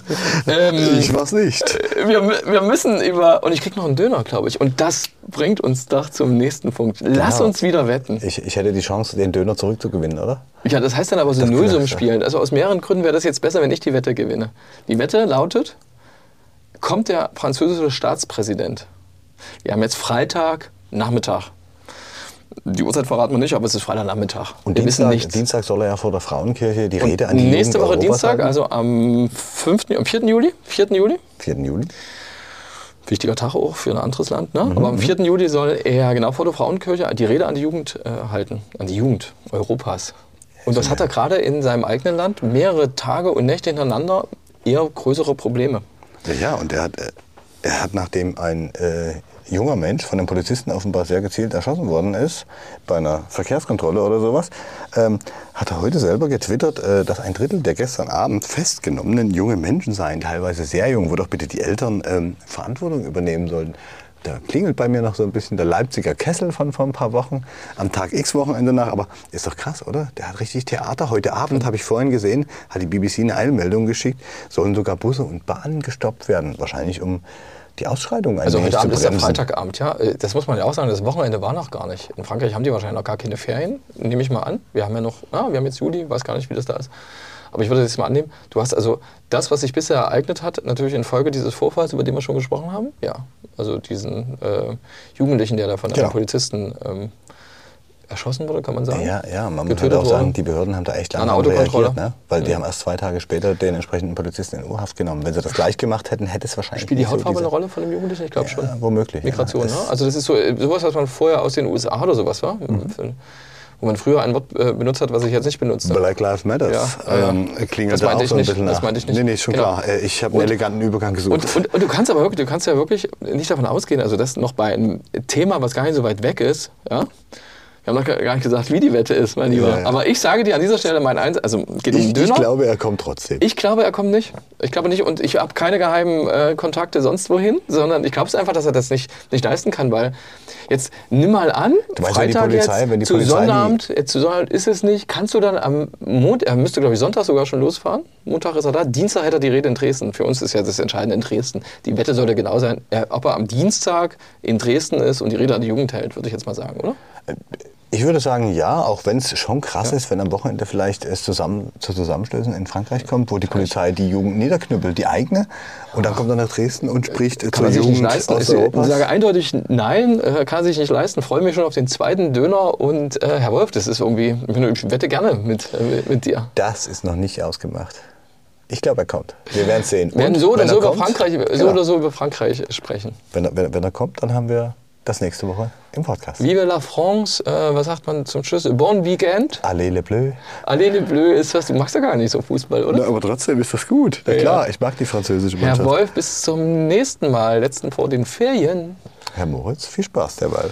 Ähm, Ich war's nicht. wir, wir müssen über, und ich krieg noch einen Döner, glaube ich. Und das bringt uns doch zum nächsten Punkt. Lass Genau. uns wieder wetten. Ich, ich hätte die Chance, den Döner zurückzugewinnen, oder? Ja, das heißt dann aber so Das Nullsummen vielleicht, ja. spielen. Also aus mehreren Gründen wäre das jetzt besser, wenn ich die Wette gewinne. Die Wette lautet, kommt der französische Staatspräsident. Wir haben jetzt Freitag, Nachmittag. Die Uhrzeit verraten wir nicht, aber es ist Freitagnachmittag. Und wir wissen Dienstag, nichts. Dienstag soll er ja vor der Frauenkirche die Rede an Und die nächste Jugend Woche Europas Dienstag, halten. also am 5., am 4. Juli, 4. Juli, 4. Juli. wichtiger Tag auch für ein anderes Land, ne? Mhm, aber am 4. Juli soll er genau vor der Frauenkirche die Rede an die Jugend äh, halten, an die Jugend Europas. Und das hat er gerade in seinem eigenen Land mehrere Tage und Nächte hintereinander eher größere Probleme. Ja, ja, und er hat, äh, er hat nachdem ein äh, junger Mensch von einem Polizisten offenbar sehr gezielt erschossen worden ist, bei einer Verkehrskontrolle oder sowas, ähm, hat er heute selber getwittert, äh, dass ein Drittel der gestern Abend festgenommenen junge Menschen seien, teilweise sehr jung, wo doch bitte die Eltern ähm, Verantwortung übernehmen sollten. Da klingelt bei mir noch so ein bisschen der Leipziger Kessel von vor ein paar Wochen, am Tag X Wochenende nach. Aber ist doch krass, oder? Der hat richtig Theater. Heute Abend habe ich vorhin gesehen, hat die BBC eine Eilmeldung geschickt, sollen sogar Busse und Bahnen gestoppt werden. Wahrscheinlich um die Ausschreitung ein Also heute Abend ist ja. Freitagabend, ja. Äh, Das muss man ja auch sagen, das Wochenende war noch gar nicht. In Frankreich haben die wahrscheinlich noch gar keine Ferien, nehme ich mal an. Wir haben ja noch, ah, wir haben jetzt Juli, weiß gar nicht, wie das da ist. Aber ich würde das jetzt mal annehmen. Du hast also das, was sich bisher ereignet hat, natürlich infolge dieses Vorfalls, über den wir schon gesprochen haben. Ja, also diesen äh, Jugendlichen, der da von Genau. einem Polizisten ähm, erschossen wurde, kann man sagen. Ja, ja, man muss halt auch sagen, die Behörden haben da echt An lange reagiert, ne? weil die haben erst zwei Tage später den entsprechenden Polizisten in Urhaft genommen. Wenn sie das gleich gemacht hätten, hätte es wahrscheinlich Spielt die so Hautfarbe diese- eine Rolle von dem Jugendlichen? Ich glaube Ja, schon. womöglich, ja. Migration, Es- ne? Also das ist so äh, sowas, was man vorher aus den USA oder sowas war. Mhm. Wo man früher ein Wort äh, benutzt hat, was ich jetzt nicht benutze. Black Lives Matter. Ja, ja. ähm, klingelt Das da meinte auch ich so ein nicht, bisschen das nach. meinte ich nicht. Nee, nee, schon Genau. klar. Äh, Ich habe einen eleganten Übergang gesucht. Und, und, und du kannst aber wirklich, du kannst ja wirklich nicht davon ausgehen, also dass noch bei einem Thema, was gar nicht so weit weg ist, ja, wir haben noch gar nicht gesagt, wie die Wette ist, mein Lieber. Ja, ja. Aber ich sage dir an dieser Stelle mein Eins, also geht um Ich, den Döner. ich glaube, er kommt trotzdem. Ich glaube, er kommt nicht. Ich glaube nicht. Und ich habe keine geheimen äh, Kontakte sonst wohin, sondern ich glaube es einfach, dass er das nicht, nicht leisten kann, weil jetzt nimm mal an, Du meinst, wenn die Freitag Polizei- jetzt, wenn die zu Polizei Sonnabend, jetzt zu Sonnabend ist es nicht. Kannst du dann am Montag, er müsste glaube ich Sonntag sogar schon losfahren. Montag ist er da. Dienstag hätte er die Rede in Dresden. Für uns ist ja das Entscheidende in Dresden. Die Wette sollte genau sein, er, ob er am Dienstag in Dresden ist und die Rede an die Jugend hält, würde ich jetzt mal sagen, oder? Ich würde sagen, ja, auch wenn es schon krass ist, wenn am Wochenende vielleicht es zusammen zu Zusammenstößen in Frankreich kommt, wo die Polizei die Jugend niederknüppelt, die eigene, und dann kommt er nach Dresden und spricht Kann zur man sich nicht Jugend leisten. Ich Osteuropas. sage eindeutig nein, äh, kann sich nicht leisten. Freue mich schon auf den zweiten Döner und äh, Herr Wolf, das ist irgendwie, ich wette gerne mit, äh, mit, dir. Das ist noch nicht ausgemacht. Ich glaube, er kommt. Wir werden es sehen. Wir werden so oder so er über kommt, Frankreich, so genau. oder so über Frankreich sprechen. Wenn, er, wenn, wenn er kommt, dann haben wir das nächste Woche im Podcast. Vive la France, äh, was sagt man zum Schluss? Bon Weekend. Allez le bleu. Allez le bleu ist was, du magst ja gar nicht so Fußball, oder? Na, aber trotzdem ist das gut. Na Ja, klar, ja. ich mag die französische Herr Mannschaft. Wolf, bis zum nächsten Mal, letzten vor den Ferien. Herr Moritz, viel Spaß derweil.